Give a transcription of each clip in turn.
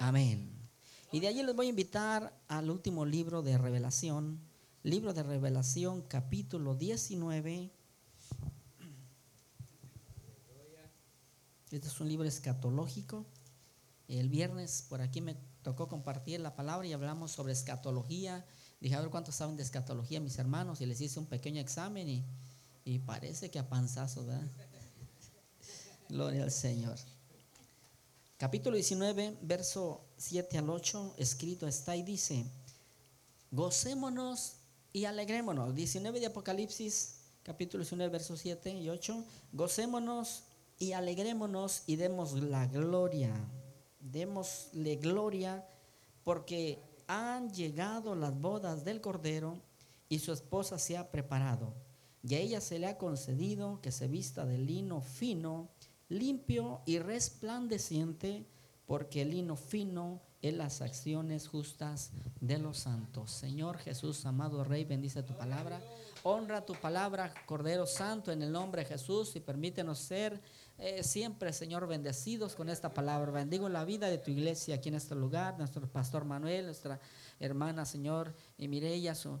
Amén. Y de allí les voy a invitar al último libro de Revelación, libro de Revelación capítulo 19. Este es un libro escatológico. El viernes por aquí me tocó compartir la palabra y hablamos sobre escatología. Dije, a ver cuántos saben de escatología, mis hermanos, y les hice un pequeño examen y, y parece que a panzazo, ¿verdad? Gloria al Señor. Capítulo 19, verso 7 al 8, escrito está y dice, gocémonos y alegrémonos. 19 de Apocalipsis, capítulo 19, verso 7 y 8, gocémonos y alegrémonos y demos la gloria. Démosle gloria porque han llegado las bodas del Cordero y su esposa se ha preparado. Y a ella se le ha concedido que se vista de lino fino, limpio y resplandeciente, porque el lino fino es las acciones justas de los santos. Señor Jesús, amado Rey, bendice tu palabra. Honra tu palabra, Cordero Santo, en el nombre de Jesús y permítenos ser eh, siempre, Señor, bendecidos con esta palabra. Bendigo la vida de tu iglesia aquí en este lugar, nuestro pastor Manuel, nuestra hermana, Señor, y Mireya, su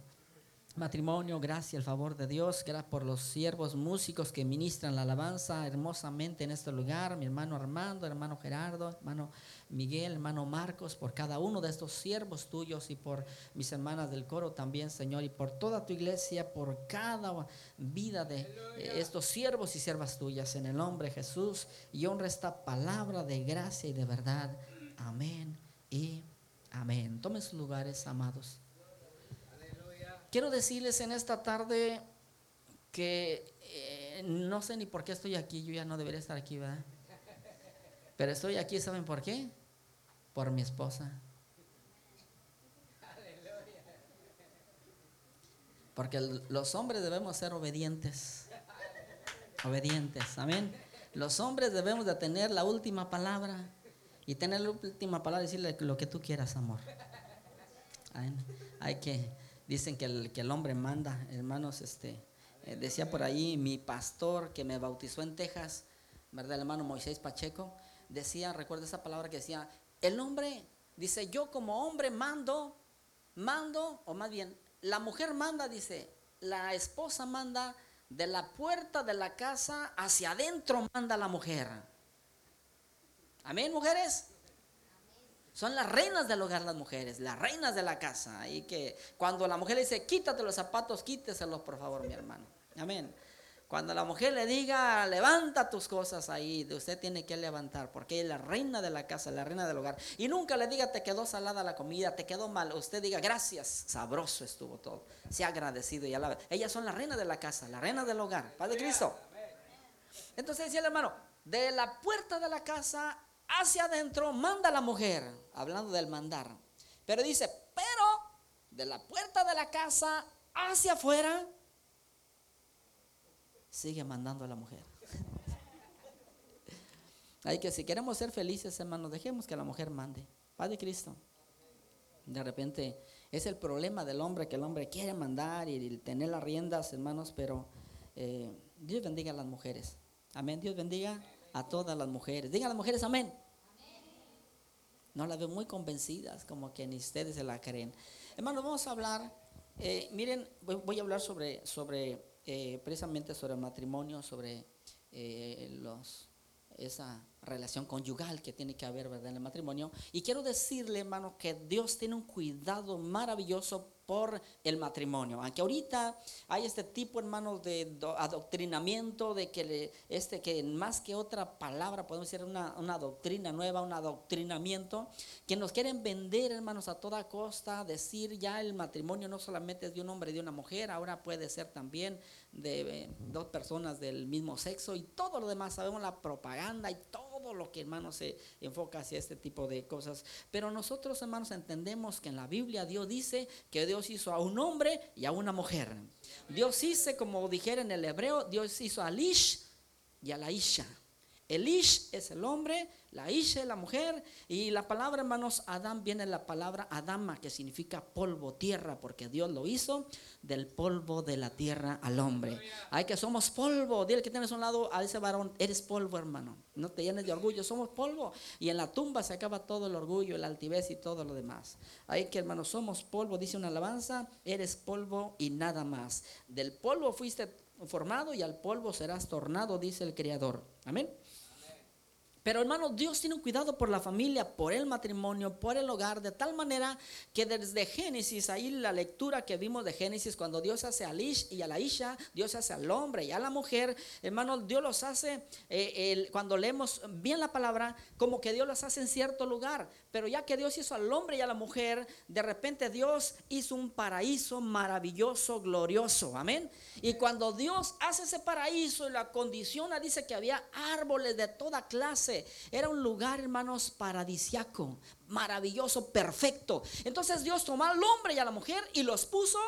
matrimonio, gracias, el favor de Dios, gracias por los siervos músicos que ministran la alabanza hermosamente en este lugar, mi hermano Armando, hermano Gerardo, hermano Miguel, hermano Marcos, por cada uno de estos siervos tuyos y por mis hermanas del coro también, Señor, y por toda tu iglesia, por cada vida de estos siervos y siervas tuyas, en el nombre de Jesús, y honra esta palabra de gracia y de verdad. Amén y amén. Tomen sus lugares, amados. Quiero decirles en esta tarde que eh, no sé ni por qué estoy aquí, yo ya no debería estar aquí, ¿verdad? Pero estoy aquí, ¿saben por qué? Por mi esposa. Porque los hombres debemos ser obedientes. Obedientes, amén. Los hombres debemos de tener la última palabra y tener la última palabra y decirle lo que tú quieras, amor. Hay que dicen que el, que el hombre manda, hermanos, este, eh, decía por ahí mi pastor que me bautizó en Texas, ¿verdad? El hermano Moisés Pacheco, decía, recuerda esa palabra que decía, el hombre, dice, yo como hombre mando, mando, o más bien, la mujer manda, dice, la esposa manda de la puerta de la casa hacia adentro manda la mujer. Amén, mujeres. Son las reinas del hogar las mujeres, las reinas de la casa. Y que cuando la mujer le dice, quítate los zapatos, quíteselos por favor, mi hermano. Amén. Cuando la mujer le diga, levanta tus cosas ahí, usted tiene que levantar, porque es la reina de la casa, la reina del hogar. Y nunca le diga, te quedó salada la comida, te quedó mal. Usted diga, gracias, sabroso estuvo todo. Sea agradecido y alaba. Ellas son la reina de la casa, la reina del hogar. Padre Cristo. Entonces decía el hermano, de la puerta de la casa hacia adentro manda la mujer, hablando del mandar. Pero dice, pero de la puerta de la casa hacia afuera, sigue mandando a la mujer. Hay que si queremos ser felices, hermanos, dejemos que la mujer mande. Padre Cristo. De repente es el problema del hombre, que el hombre quiere mandar y tener las riendas, hermanos, pero eh, Dios bendiga a las mujeres. Amén. Dios bendiga a todas las mujeres. Digan las mujeres amén. No las veo muy convencidas, como que ni ustedes se la creen. Hermanos, vamos a hablar, eh, miren, voy, a hablar sobre, sobre eh, precisamente sobre el matrimonio, sobre eh, los, esa relación conyugal que tiene que haber ¿verdad? en el matrimonio. Y quiero decirle, hermano, que Dios tiene un cuidado maravilloso por el matrimonio. Aunque ahorita hay este tipo, hermanos, de adoctrinamiento, de que este que más que otra palabra podemos decir una, una doctrina nueva, un adoctrinamiento, que nos quieren vender, hermanos, a toda costa, decir ya el matrimonio no solamente es de un hombre y de una mujer, ahora puede ser también de eh, dos personas del mismo sexo y todo lo demás, sabemos la propaganda y todo todo lo que hermanos se enfoca hacia este tipo de cosas. Pero nosotros hermanos entendemos que en la Biblia Dios dice que Dios hizo a un hombre y a una mujer. Dios hizo, como dijera en el hebreo, Dios hizo a Lish y a la Isha. El Ish es el hombre, la Isha es la mujer. Y la palabra, hermanos, Adán viene de la palabra Adama, que significa polvo, tierra, porque Dios lo hizo del polvo de la tierra al hombre. Hay que somos polvo. Dile que tienes a un lado a ese varón, eres polvo, hermano. No te llenes de orgullo, somos polvo. Y en la tumba se acaba todo el orgullo, el altivez y todo lo demás. Hay que, hermanos, somos polvo, dice una alabanza, eres polvo y nada más. Del polvo fuiste formado y al polvo serás tornado, dice el Creador. Amén. Pero hermanos, Dios tiene un cuidado por la familia, por el matrimonio, por el hogar, de tal manera que desde Génesis, ahí la lectura que vimos de Génesis, cuando Dios hace a Lish y a la Isha, Dios hace al hombre y a la mujer, hermanos, Dios los hace, eh, cuando leemos bien la palabra, como que Dios los hace en cierto lugar. Pero ya que Dios hizo al hombre y a la mujer, de repente Dios hizo un paraíso maravilloso, glorioso. Amén. Y cuando Dios hace ese paraíso y la condiciona, dice que había árboles de toda clase. Era un lugar, hermanos, paradisiaco, maravilloso, perfecto. Entonces Dios tomó al hombre y a la mujer y los puso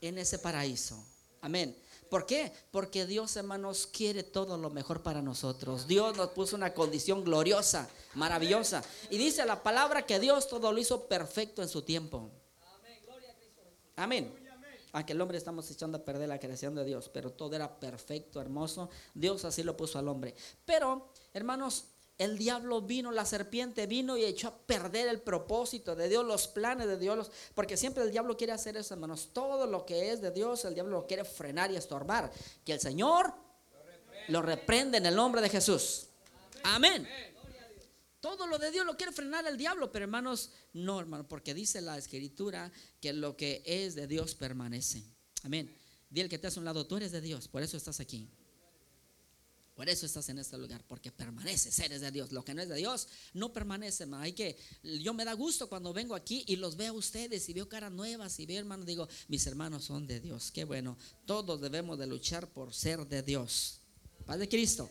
en ese paraíso. Amén. ¿Por qué? Porque Dios, hermanos, quiere todo lo mejor para nosotros. Dios nos puso una condición gloriosa, maravillosa. Y dice la palabra que Dios todo lo hizo perfecto en su tiempo. Amén. Aunque el hombre estamos echando a perder la creación de Dios, pero todo era perfecto, hermoso. Dios así lo puso al hombre. Pero, hermanos, el diablo vino, la serpiente vino y echó a perder el propósito de Dios, los planes de Dios, porque siempre el diablo quiere hacer eso, hermanos. Todo lo que es de Dios, el diablo lo quiere frenar y estorbar. Que el Señor lo reprende en el nombre de Jesús. Amén. Todo lo de Dios lo quiere frenar el diablo, pero hermanos, no, hermano, porque dice la escritura que lo que es de Dios permanece. Amén. Dile que te hace un lado, tú eres de Dios, por eso estás aquí. Por eso estás en este lugar, porque permaneces, eres de Dios. Lo que no es de Dios no permanece. Hay que, yo me da gusto cuando vengo aquí y los veo a ustedes y veo caras nuevas y veo hermanos, digo, mis hermanos son de Dios. Qué bueno. Todos debemos de luchar por ser de Dios. Padre Cristo.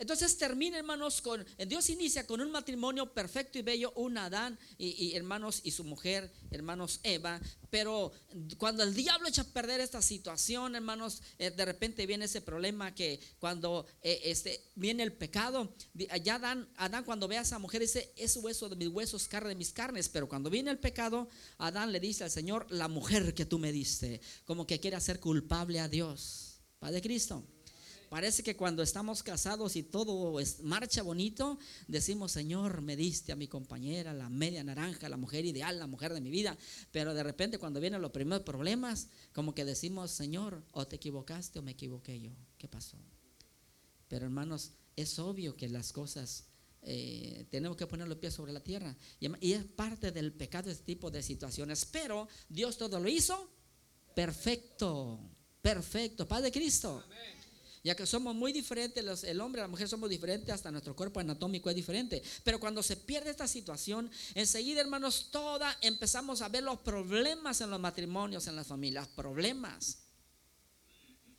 Entonces termina, hermanos, con Dios inicia con un matrimonio perfecto y bello, un Adán y, hermanos y su mujer, hermanos Eva. Pero cuando el diablo echa a perder esta situación, hermanos, eh, de repente viene ese problema que cuando eh, este, viene el pecado, ya Adán, Adán cuando ve a esa mujer dice, es hueso de mis huesos, carne de mis carnes. Pero cuando viene el pecado, Adán le dice al Señor, la mujer que tú me diste, como que quiere hacer culpable a Dios. Padre Cristo. Parece que cuando estamos casados y todo marcha bonito, decimos, Señor, me diste a mi compañera, la media naranja, la mujer ideal, la mujer de mi vida. Pero de repente cuando vienen los primeros problemas, como que decimos, Señor, o te equivocaste o me equivoqué yo. ¿Qué pasó? Pero hermanos, es obvio que las cosas eh, tenemos que poner los pies sobre la tierra. Y, es parte del pecado este tipo de situaciones. Pero Dios todo lo hizo perfecto. Perfecto. Padre Cristo. Amén ya que somos muy diferentes, el hombre y la mujer somos diferentes, hasta nuestro cuerpo anatómico es diferente. Pero cuando se pierde esta situación, enseguida, hermanos, toda empezamos a ver los problemas en los matrimonios, en las familias, problemas.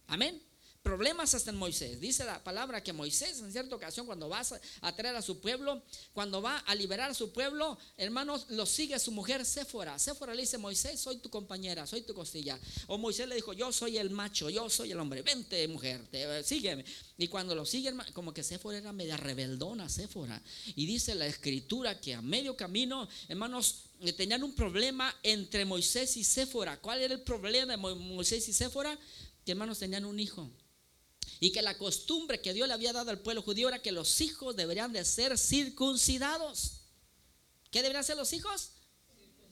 Amén problemas hasta en Moisés. Dice la palabra que Moisés en cierta ocasión cuando va a traer a su pueblo, cuando va a liberar a su pueblo, hermanos, lo sigue su mujer Séfora. Séfora le dice, Moisés, soy tu compañera, soy tu costilla. O Moisés le dijo, yo soy el macho, yo soy el hombre, vente mujer, te, sígueme. Y cuando lo sigue, como que Séfora era media rebeldona, Séfora. Y dice la escritura que a medio camino, hermanos, eh, tenían un problema entre Moisés y Séfora. ¿Cuál era el problema de Moisés y Séfora? Que hermanos tenían un hijo. Y que la costumbre que Dios le había dado al pueblo judío era que los hijos deberían de ser circuncidados. ¿Qué deberían ser los hijos?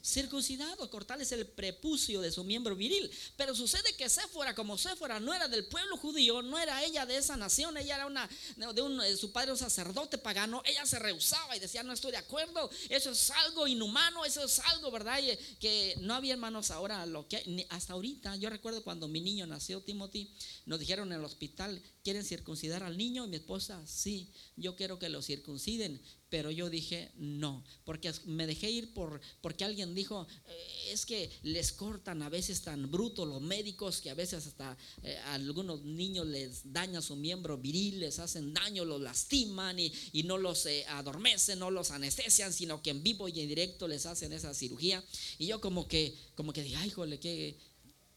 Circuncidado, cortarles el prepucio de su miembro viril. Pero sucede que Séfora, como Séfora no era del pueblo judío, no era ella de esa nación, ella era una de un, su padre un sacerdote pagano, ella se rehusaba y decía, no estoy de acuerdo, eso es algo inhumano, eso es algo, ¿verdad? que no había hermanos ahora, lo que hasta ahorita, yo recuerdo cuando mi niño nació, Timothy, nos dijeron en el hospital, ¿quieren circuncidar al niño? Y mi esposa, sí, yo quiero que lo circunciden. Pero yo dije, no, porque me dejé ir por, porque alguien dijo, eh, es que les cortan a veces tan bruto los médicos que a veces hasta eh, a algunos niños les dañan su miembro viril, les hacen daño, los lastiman y, no los eh, adormecen, no los anestesian, sino que en vivo y en directo les hacen esa cirugía. Y yo como que, como que dije, ay, jole, qué,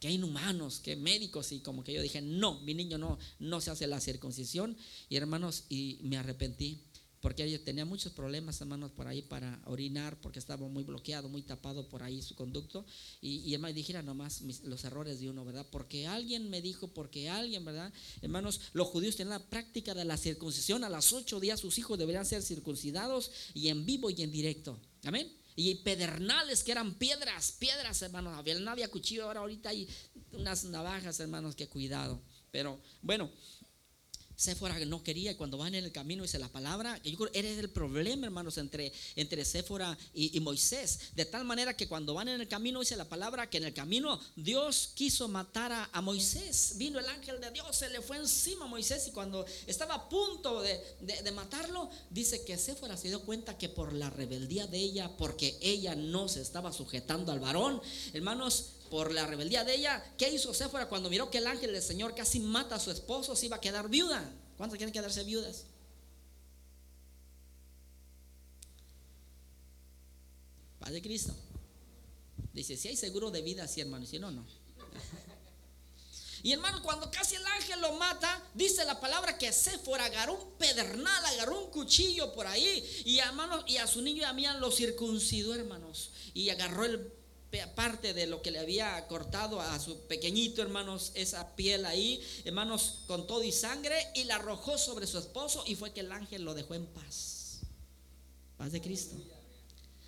qué inhumanos, qué médicos. Y como que yo dije, no, mi niño no, no se hace la circuncisión. Y hermanos, y me arrepentí porque ella tenía muchos problemas, hermanos, por ahí para orinar, porque estaba muy bloqueado, muy tapado por ahí su conducto. Y, y hermano, dijera nomás los errores de uno, ¿verdad? Porque alguien me dijo, porque alguien, ¿verdad? Hermanos, los judíos tenían la práctica de la circuncisión. A las ocho días sus hijos deberían ser circuncidados y en vivo y en directo. Amén. Y pedernales que eran piedras, piedras, hermanos. No había cuchillo, ahora ahorita hay unas navajas, hermanos, que cuidado. Pero bueno, Séfora no quería, cuando van en el camino dice la palabra, yo creo eres el problema, hermanos, entre, entre Séfora y, Moisés. De tal manera que cuando van en el camino dice la palabra que en el camino Dios quiso matar a, Moisés. Vino el ángel de Dios, se le fue encima a Moisés y cuando estaba a punto de, matarlo, dice que Séfora se dio cuenta que por la rebeldía de ella, porque ella no se estaba sujetando al varón, hermanos, por la rebeldía de ella, ¿qué hizo Séfora cuando miró que el ángel del Señor casi mata a su esposo? Se iba a quedar viuda. ¿Cuántos quieren quedarse viudas? Padre Cristo. Dice, si hay seguro de vida, sí, hermano. Y si no, no. Y hermano, cuando casi el ángel lo mata, dice la palabra que Séfora agarró un pedernal, agarró un cuchillo por ahí. Y hermano, y a su niño y a mí lo circuncidó, hermanos. Y agarró el parte de lo que le había cortado a su pequeñito, hermanos, esa piel ahí, hermanos, con todo y sangre, y la arrojó sobre su esposo y fue que el ángel lo dejó en paz. Paz de Cristo.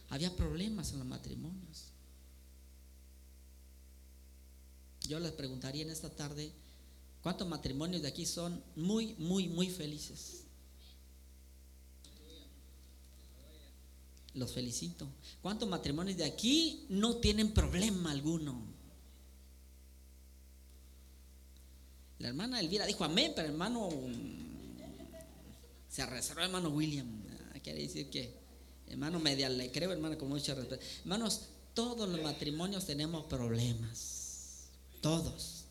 Había problemas en los matrimonios. Yo les preguntaría en esta tarde, ¿cuántos matrimonios de aquí son muy, muy, muy felices? Los felicito. ¿Cuántos matrimonios de aquí no tienen problema alguno? La hermana Elvira dijo amén, pero hermano se reservó hermano William. Ah, quiere decir que hermano media le creo, hermano, con mucho respeto. Hermanos, todos los matrimonios tenemos problemas. Todos.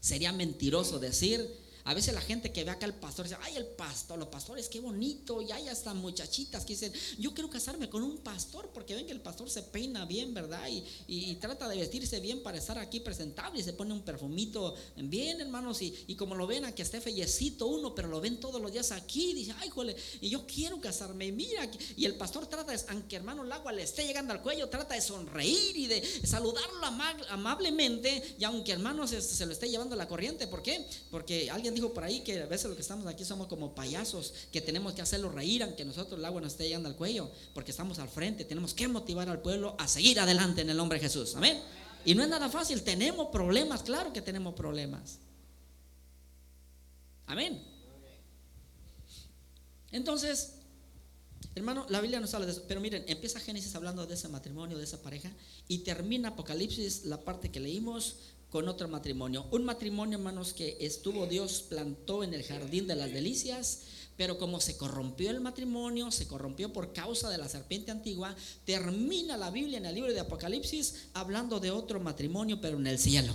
Sería mentiroso decir a veces la gente que ve acá al pastor dice, ay, el pastor, los pastores, qué bonito. Y hay hasta muchachitas que dicen, yo quiero casarme con un pastor porque ven que el pastor se peina bien, ¿verdad? Y, trata de vestirse bien para estar aquí presentable y se pone un perfumito bien, hermanos. Y, como lo ven a esté fellecito uno, pero lo ven todos los días aquí, dice, ay, jole, y yo quiero casarme. Mira, y el pastor trata, aunque hermano el agua le esté llegando al cuello, trata de sonreír y de saludarlo amablemente. Y aunque hermano se, se lo esté llevando la corriente, ¿por qué? Porque alguien dijo por ahí que a veces los que estamos aquí somos como payasos, que tenemos que hacerlo reír aunque nosotros el agua nos esté llegando al cuello, porque estamos al frente, tenemos que motivar al pueblo a seguir adelante en el nombre de Jesús. Amén. Y no es nada fácil, tenemos problemas, claro que tenemos problemas. Amén. Entonces, hermano, la Biblia nos habla de eso, pero miren, empieza Génesis hablando de ese matrimonio, de esa pareja, y termina Apocalipsis, la parte que leímos, con otro matrimonio. Un matrimonio, hermanos, que estuvo Dios plantó en el jardín de las delicias, pero como se corrompió el matrimonio, se corrompió por causa de la serpiente antigua, termina la Biblia en el libro de Apocalipsis hablando de otro matrimonio, pero en el cielo.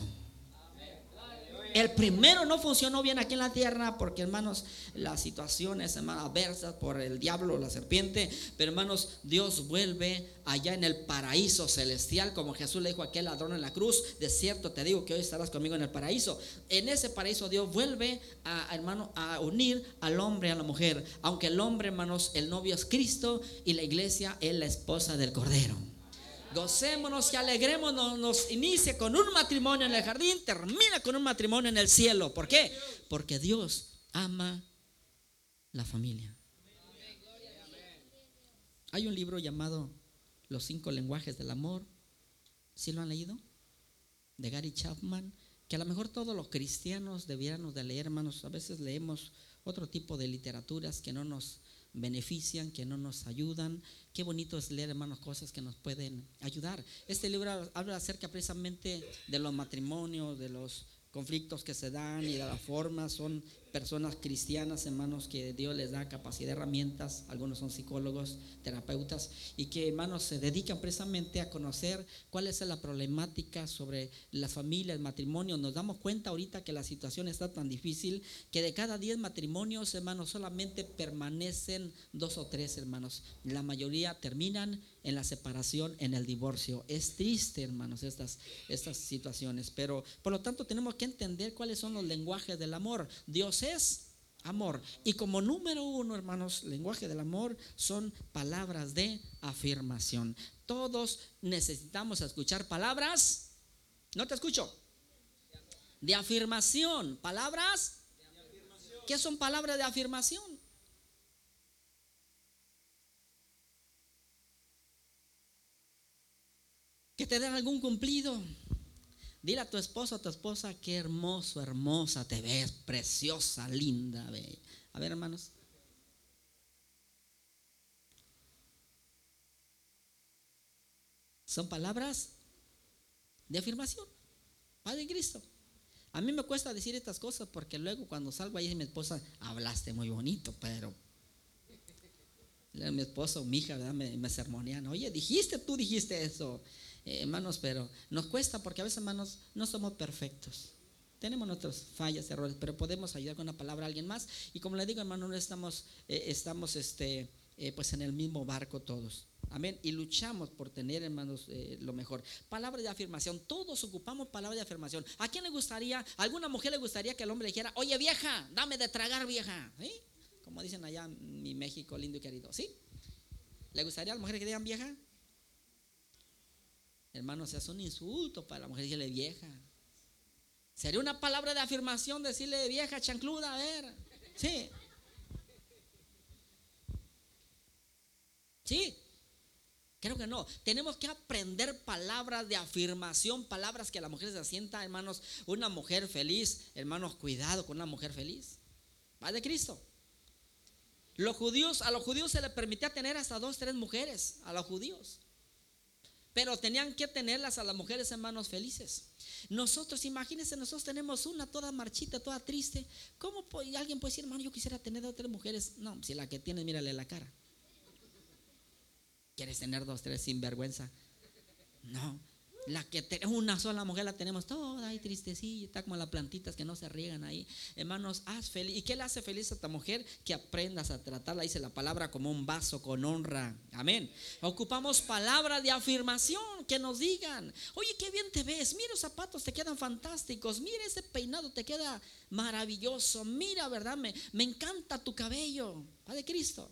El primero no funcionó bien aquí en la tierra porque, hermanos, las situaciones, hermanos, adversas por el diablo, la serpiente. Pero, hermanos, Dios vuelve allá en el paraíso celestial, como Jesús le dijo a aquel ladrón en la cruz. De cierto te digo que hoy estarás conmigo en el paraíso. En ese paraíso Dios vuelve a, hermano, a unir al hombre a la mujer. Aunque el hombre, hermanos, el novio es Cristo y la iglesia es la esposa del Cordero. Gocémonos y alegrémonos. Nos inicia con un matrimonio en el jardín, termina con un matrimonio en el cielo. ¿Por qué? Porque Dios ama la familia. Hay un libro llamado Los cinco lenguajes del amor. ¿Sí lo han leído? De Gary Chapman. Que a lo mejor todos los cristianos debiéramos de leer, hermanos. A veces leemos otro tipo de literaturas que no nos benefician, que no nos ayudan. Qué bonito es leer, hermanos, cosas que nos pueden ayudar. Este libro habla acerca precisamente de los matrimonios, de los conflictos que se dan y de la forma son personas cristianas, hermanos, que Dios les da capacidad, herramientas, algunos son psicólogos, terapeutas, y que, hermanos, se dedican precisamente a conocer cuál es la problemática sobre las familias, el matrimonio. Nos damos cuenta ahorita que la situación está tan difícil que de cada 10 matrimonios, hermanos, solamente permanecen dos o tres, hermanos. La mayoría terminan en la separación, en el divorcio. Es triste, hermanos, estas, estas situaciones, pero por lo tanto tenemos que entender cuáles son los lenguajes del amor. Dios es amor. Y como número uno, hermanos, lenguaje del amor son palabras de afirmación. Todos necesitamos escuchar palabras. No te escucho. De afirmación. Palabras. ¿Qué son palabras de afirmación? que te den algún cumplido. Dile a tu esposo a tu esposa, qué hermoso, hermosa te ves, preciosa, linda. A ver, hermanos. Son palabras de afirmación. Padre Cristo. A mí me cuesta decir estas cosas porque luego cuando salgo ahí mi esposa, hablaste muy bonito, pero mi esposo, mi hija, me, me sermonean. Oye, dijiste, tú dijiste eso. Eh, hermanos, pero nos cuesta porque a veces, hermanos, no somos perfectos. Tenemos nuestras fallas, errores, pero podemos ayudar con una palabra a alguien más. Y como le digo, hermano, no estamos, eh, estamos este, eh, pues en el mismo barco todos. Amén. Y luchamos por tener, hermanos, lo mejor. Palabra de afirmación. Todos ocupamos palabra de afirmación. ¿A quién le gustaría, a alguna mujer le gustaría que el hombre dijera, oye vieja, dame de tragar vieja? Como dicen allá mi México lindo y querido. ¿Sí? ¿Le gustaría a la mujer que digan vieja? Hermanos, es un insulto para la mujer decirle vieja. Sería una palabra de afirmación decirle vieja chancluda, a ver. Sí. Sí. Creo que no. Tenemos que aprender palabras de afirmación, palabras que la mujer se asienta, hermanos. Una mujer feliz, hermanos, cuidado con una mujer feliz. Va de Cristo. Los judíos, a los judíos se les permitía tener hasta dos, tres mujeres, a los judíos. Pero tenían que tenerlas a las mujeres hermanos felices. Nosotros, imagínense, nosotros tenemos una toda marchita, toda triste. ¿Cómo alguien puede decir, hermano, yo quisiera tener dos, tres mujeres? No, si la que tienes, mírale la cara. ¿Quieres tener dos, tres sin vergüenza? No. La que tenemos una sola mujer la tenemos toda ahí tristecilla, está como las plantitas que no se riegan ahí. Hermanos, haz feliz. ¿Y qué le hace feliz a esta mujer? Que aprendas a tratarla, dice la palabra, como un vaso con honra. Amén. Ocupamos palabras de afirmación que nos digan, oye, qué bien te ves, mira los zapatos, te quedan fantásticos, mira ese peinado, te queda maravilloso, mira, ¿verdad? Me, me encanta tu cabello. Padre Cristo.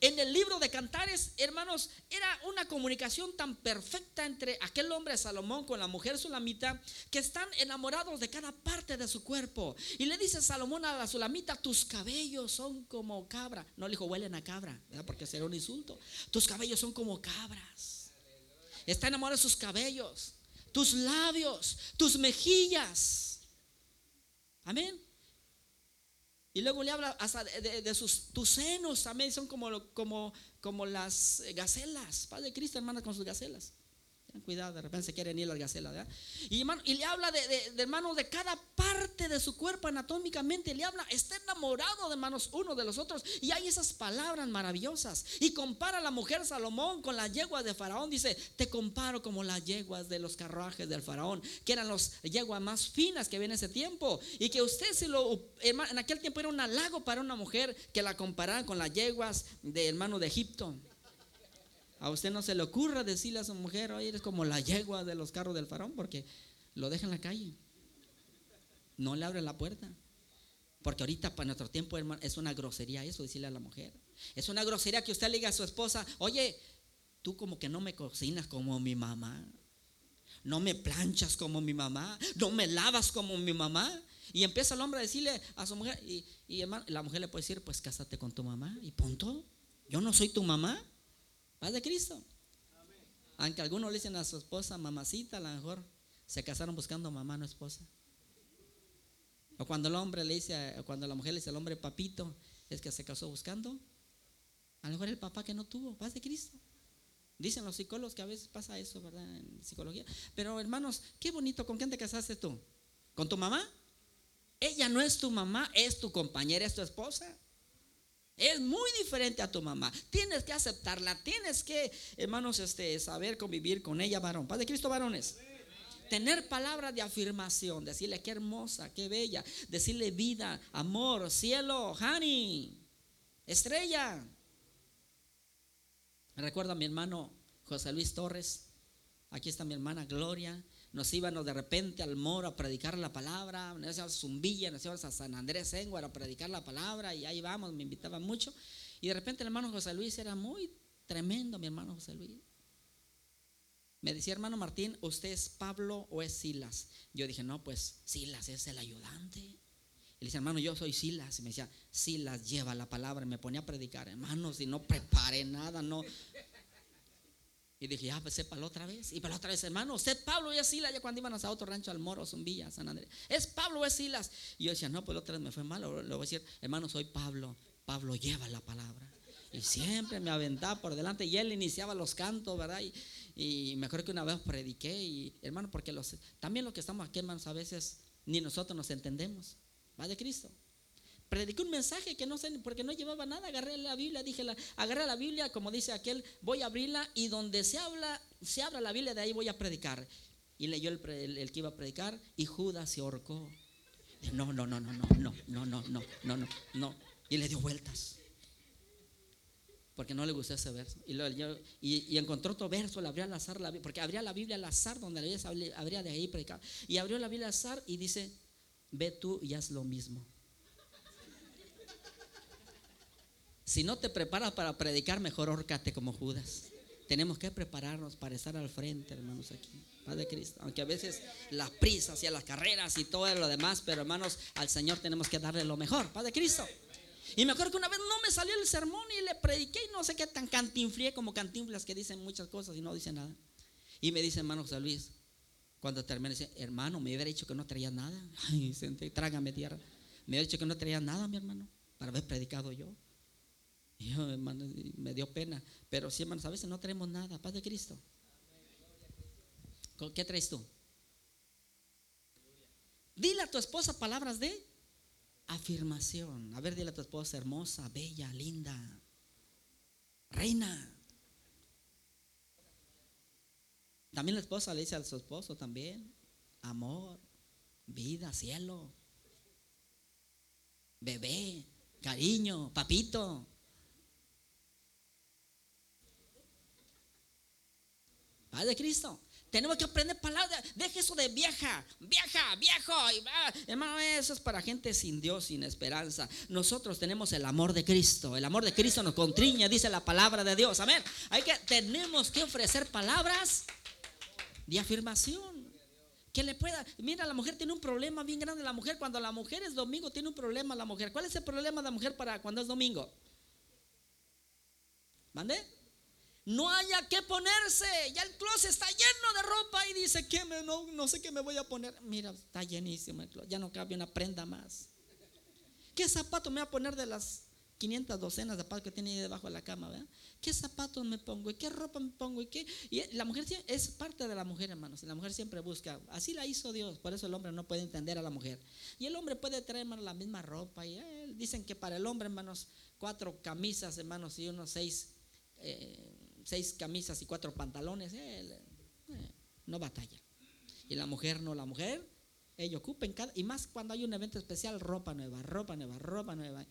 En el libro de Cantares, hermanos, era una comunicación tan perfecta entre aquel hombre Salomón con la mujer sulamita que están enamorados de cada parte de su cuerpo. Y le dice Salomón a la sulamita, tus cabellos son como cabra. No le dijo, huelen a cabra, porque sería un insulto. Tus cabellos son como cabras. Está enamorado de sus cabellos, tus labios, tus mejillas. Amén. Y luego le habla hasta de, sus tus senos también son como, como, como las gacelas. Padre Cristo, hermanas, con sus gacelas. Cuidado, de repente se quieren ir las gacelas. Y, y le habla de, de, hermanos de cada parte de su cuerpo anatómicamente. Le habla, está enamorado de hermanos uno de los otros. Y hay esas palabras maravillosas. Y compara a la mujer Salomón con las yeguas de Faraón. Dice, te comparo como las yeguas de los carruajes del Faraón, que eran las yeguas más finas que había en ese tiempo. Y que usted se lo, en aquel tiempo era un halago para una mujer que la comparara con las yeguas de hermano de Egipto. A usted no se le ocurra decirle a su mujer, oye, eres como la yegua de los carros del faraón, porque lo deja en la calle. No le abre la puerta. Porque ahorita para nuestro tiempo, hermano, es una grosería eso, decirle a la mujer. Es una grosería que usted le diga a su esposa, oye, tú como que no me cocinas como mi mamá. No me planchas como mi mamá. No me lavas como mi mamá. Y empieza el hombre a decirle a su mujer, y, y la mujer le puede decir, pues cásate con tu mamá y punto. Yo no soy tu mamá. Paz de Cristo. Aunque algunos le dicen a su esposa mamacita, a lo mejor se casaron buscando mamá, no esposa. O cuando el hombre le dice, cuando la mujer le dice al hombre papito, es que se casó buscando. A lo mejor el papá que no tuvo, paz de Cristo. Dicen los psicólogos que a veces pasa eso, ¿verdad? En psicología. Pero hermanos, qué bonito, ¿con quién te casaste tú? ¿Con tu mamá? Ella no es tu mamá, es tu compañera, es tu esposa. Es muy diferente a tu mamá. Tienes que aceptarla. Tienes que, hermanos, este, saber convivir con ella, varón. Padre Cristo, varones. Tener palabras de afirmación. Decirle qué hermosa, qué bella. Decirle vida, amor, cielo, honey, estrella. Me recuerdo a mi hermano José Luis Torres. Aquí está mi hermana Gloria nos íbamos de repente al moro a predicar la palabra, nos íbamos a Zumbilla, nos íbamos a San Andrés Enguar a predicar la palabra y ahí vamos, me invitaban mucho. Y de repente el hermano José Luis era muy tremendo, mi hermano José Luis. Me decía, hermano Martín, ¿usted es Pablo o es Silas? Yo dije, no, pues Silas es el ayudante. Y le dice, hermano, yo soy Silas. Y me decía, Silas lleva la palabra. Y me ponía a predicar, hermano, si no preparé nada, no, y dije, ah, pues sépalo otra vez. Y para otra vez, hermano, usted Pablo y Silas, ya cuando íbamos a otro rancho al Moro, Zumbilla, San Andrés. Es Pablo o es Silas. Y yo decía, no, pues la otra vez me fue mal. Le voy a decir, hermano, soy Pablo. Pablo lleva la palabra. Y siempre me aventaba por delante. Y él iniciaba los cantos, ¿verdad? Y, y me acuerdo que una vez prediqué. Y hermano, porque los, también los que estamos aquí, hermanos, a veces ni nosotros nos entendemos. Va de Cristo prediqué un mensaje que no sé porque no llevaba nada, agarré la Biblia, dije, la, agarré la Biblia, como dice aquel, voy a abrirla y donde se habla, se abra la Biblia, de ahí voy a predicar. Y leyó el, que iba a predicar y Judas se ahorcó. No, no, no, no, no, no, no, no, no, no, no, no. Y le dio vueltas. Porque no le gustó ese verso. Y, encontró otro verso, le abrió al azar, la, porque abría la Biblia al azar, donde le abría de ahí predicar. Y abrió la Biblia al azar y dice, ve tú y haz lo mismo. Si no te preparas para predicar, mejor órcate como Judas. Tenemos que prepararnos para estar al frente, hermanos, aquí. Padre Cristo. Aunque a veces las prisas y las carreras y todo lo demás, pero hermanos, al Señor tenemos que darle lo mejor. Padre Cristo. Y me acuerdo que una vez no me salió el sermón y le prediqué y no sé qué tan cantinflié como cantinflas que dicen muchas cosas y no dicen nada. Y me dice hermano José Luis, cuando terminé, dice, hermano, me hubiera dicho que no traía nada. Ay, trágame tierra. Me hubiera dicho que no traía nada, mi hermano, para haber predicado yo. Y yo, hermano, me dio pena. Pero sí, hermanos, a veces no traemos nada. Paz de Cristo. ¿Qué traes tú? Dile a tu esposa palabras de afirmación. A ver, dile a tu esposa hermosa, bella, linda, reina. También la esposa le dice a su esposo también, amor, vida, cielo, bebé, cariño, papito. De Cristo. Tenemos que aprender palabras. Deje eso de vieja, vieja, viejo. hermano, eso es para gente sin Dios, sin esperanza. Nosotros tenemos el amor de Cristo. El amor de Cristo nos contriña, dice la palabra de Dios. Amén. Hay que, tenemos que ofrecer palabras de afirmación. Que le pueda. Mira, la mujer tiene un problema bien grande. La mujer, cuando la mujer es domingo, tiene un problema la mujer. ¿Cuál es el problema de la mujer para cuando es domingo? ¿Mande? No haya que ponerse. Ya el closet está lleno de ropa y dice, ¿qué me, no, no sé qué me voy a poner. Mira, está llenísimo el closet, ya no cabe una prenda más. ¿Qué zapato me voy a poner de las 500 docenas de zapatos que tiene ahí debajo de la cama? ¿Qué zapatos me pongo? ¿Y qué ropa me pongo? ¿Y qué? Y la mujer es parte de la mujer, hermanos. La mujer siempre busca. Así la hizo Dios. Por eso el hombre no puede entender a la mujer. Y el hombre puede traer, hermanos, la misma ropa. Y dicen que para el hombre, hermanos, cuatro camisas, hermanos, y unos seis. Eh, seis camisas y cuatro pantalones, eh, no batalla. Y la mujer no, la mujer, ella ocupa en cada, y más cuando hay un evento especial, ropa nueva, ropa nueva, ropa nueva.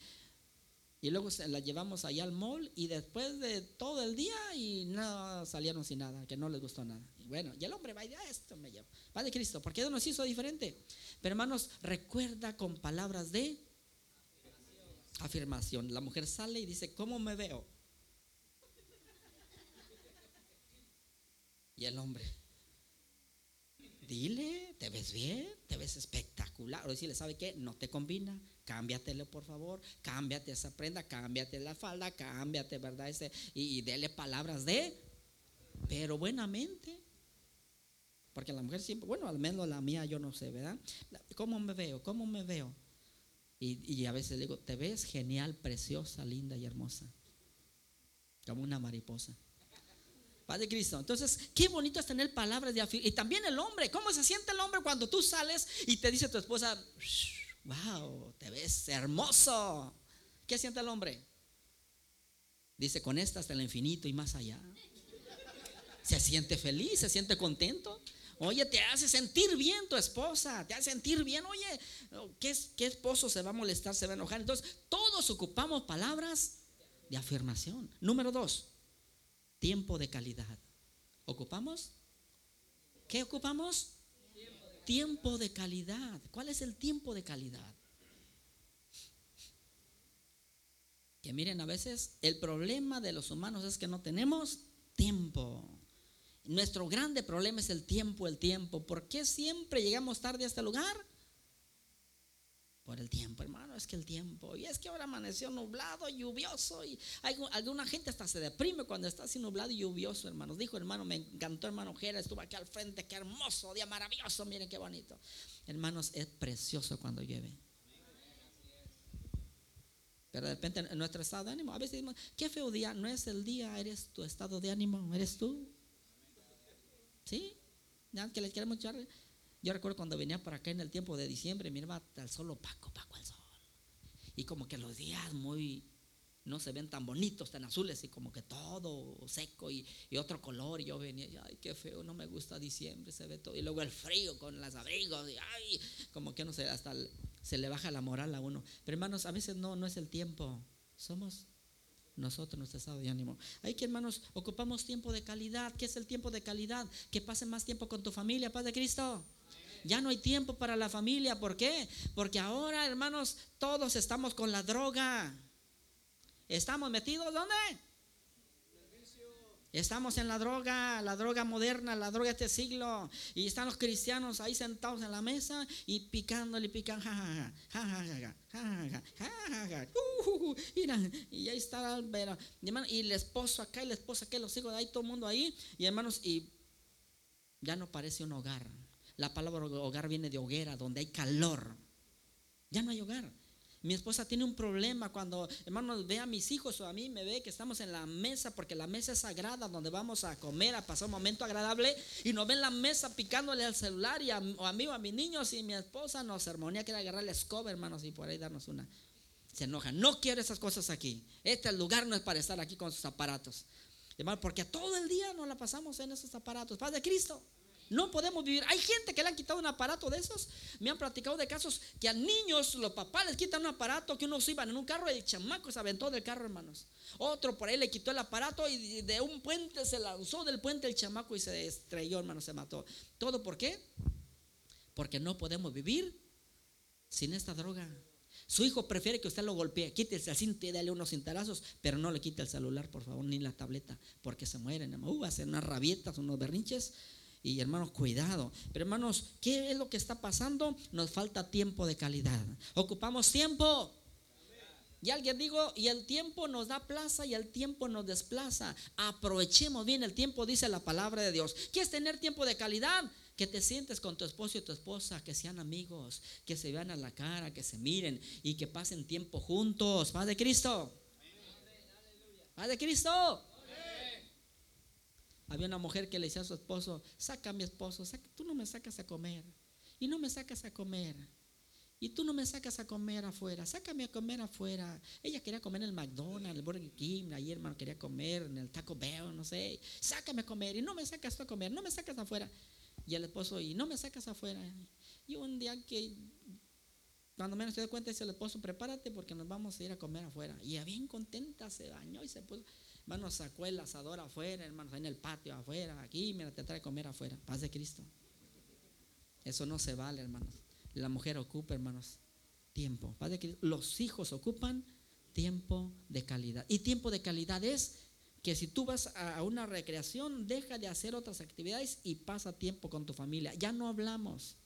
Y luego la llevamos allá al mall y después de todo el día y no salieron sin nada, que no les gustó nada. Y bueno, y el hombre va y dice, ah, esto me lleva. Padre Cristo, porque Dios nos hizo diferente. Pero hermanos, recuerda con palabras de afirmación. La mujer sale y dice, ¿cómo me veo? Y el hombre, dile, te ves bien, te ves espectacular. O decirle, ¿sabe qué? No te combina, cámbiatelo por favor, cámbiate esa prenda, cámbiate la falda, cámbiate, ¿verdad? Ese, y, dele palabras de, pero buenamente. Porque la mujer siempre, bueno, al menos la mía yo no sé, ¿verdad? ¿Cómo me veo? ¿Cómo me veo? Y, y a veces digo, te ves genial, preciosa, linda y hermosa. Como una mariposa. Padre Cristo. Entonces, qué bonito es tener palabras de afirmación. Y también el hombre, ¿cómo se siente el hombre cuando tú sales y te dice tu esposa, wow, te ves hermoso. ¿Qué siente el hombre? Dice, con esta hasta el infinito y más allá. Se siente feliz, se siente contento. Oye, te hace sentir bien tu esposa, te hace sentir bien. Oye, ¿qué, ¿qué, esposo se va a molestar, se va a enojar? Entonces, todos ocupamos palabras de afirmación. Número dos, tiempo de calidad. ¿Ocupamos? ¿Qué ocupamos? Tiempo de calidad. ¿Cuál es el tiempo de calidad? Que miren, a veces el problema de los humanos es que no tenemos tiempo. Nuestro grande problema es el tiempo, el tiempo. ¿Por qué siempre llegamos tarde a este lugar? Por el tiempo, hermano, es que el tiempo. Y es que ahora amaneció nublado, lluvioso. Y alguna gente hasta se deprime cuando está así nublado y lluvioso, hermanos. Dijo, hermano, me encantó, hermano Jera, estuvo aquí al frente, qué hermoso, día maravilloso, miren qué bonito. Hermanos, es precioso cuando llueve. Pero de repente en nuestro estado de ánimo, a veces decimos, qué feo día, no es el día, eres tu estado de ánimo, eres tú. ¿Sí? ¿Ya que les queremos echar. Yo recuerdo cuando venía para acá en el tiempo de diciembre, miraba al sol opaco, opaco al sol. Y como que los días muy, no se ven tan bonitos, tan azules, y como que todo seco y, otro color. Y yo venía, ay, qué feo, no me gusta diciembre, se ve todo. Y luego el frío con los abrigos, y ay, como que no sé, hasta se le baja la moral a uno. Pero hermanos, a veces no, no es el tiempo, somos nosotros, nuestro estado de ánimo. Hay que, hermanos, ocupamos tiempo de calidad. ¿Qué es el tiempo de calidad? Que pasen más tiempo con tu familia, paz de Cristo. Ya no hay tiempo para la familia. ¿Por qué? Porque ahora, hermanos, todos estamos con la droga. ¿Estamos metidos dónde? Estamos en la droga, la droga moderna, la droga de este siglo. Y están los cristianos ahí sentados en la mesa y picándole pican. y ahí está Y el esposo acá y la esposa acá, los hijos de ahí, todo el mundo ahí. Y hermanos, y ya no parece un hogar. La palabra hogar viene de hoguera, donde hay calor. Ya no hay hogar. Mi esposa tiene un problema cuando, hermanos, ve a mis hijos o a mí, me ve que estamos en la mesa, porque la mesa es sagrada, donde vamos a comer, a pasar un momento agradable, y nos ven la mesa picándole al celular, y a, o a mí o a mis niños, y mi esposa nos sermonía, quiere agarrar la escoba, hermanos, y por ahí darnos una. Se enoja, no quiero esas cosas aquí. Este lugar no es para estar aquí con sus aparatos. Hermano, porque todo el día nos la pasamos en esos aparatos. Paz de Cristo. No podemos vivir. Hay gente que le han quitado un aparato de esos. Me han platicado de casos que a niños, los papás les quitan un aparato que unos iban en un carro y el chamaco se aventó del carro, hermanos. Otro por ahí le quitó el aparato y de un puente se lanzó del puente el chamaco y se estrelló, hermanos, se mató. ¿Todo por qué? Porque no podemos vivir sin esta droga. Su hijo prefiere que usted lo golpee, quítese el cinto y dale unos cintarazos, pero no le quite el celular, por favor, ni la tableta, porque se mueren. Uh, hacen unas rabietas, unos berrinches y hermanos, cuidado. Pero hermanos, ¿qué es lo que está pasando? Nos falta tiempo de calidad. Ocupamos tiempo. Y alguien digo, y el tiempo nos da plaza y el tiempo nos desplaza. Aprovechemos bien el tiempo, dice la palabra de Dios. ¿Quieres tener tiempo de calidad? Que te sientes con tu esposo y tu esposa, que sean amigos, que se vean a la cara, que se miren y que pasen tiempo juntos. Paz de Cristo. Paz de Cristo. Había una mujer que le decía a su esposo, saca mi esposo, tú no me sacas a comer. Y no me sacas a comer. Y tú no me sacas a comer afuera, sácame a comer afuera. Ella quería comer en el McDonald's, el Burger King, ayer hermano quería comer en el Taco Bell, no sé. Sácame a comer y no me sacas tú a comer, no me sacas afuera. Y el esposo, y no me sacas afuera. Y un día que, cuando menos se dio cuenta, dice el esposo, prepárate porque nos vamos a ir a comer afuera. Y bien contenta se bañó y se puso. Hermano, sacó el asador afuera, hermanos, en el patio afuera, aquí, mira, te trae comer afuera. Paz de Cristo. Eso no se vale, hermanos. La mujer ocupa, hermanos, tiempo. Paz de Cristo. Los hijos ocupan tiempo de calidad. Y tiempo de calidad es que si tú vas a una recreación, deja de hacer otras actividades y pasa tiempo con tu familia. Ya no hablamos,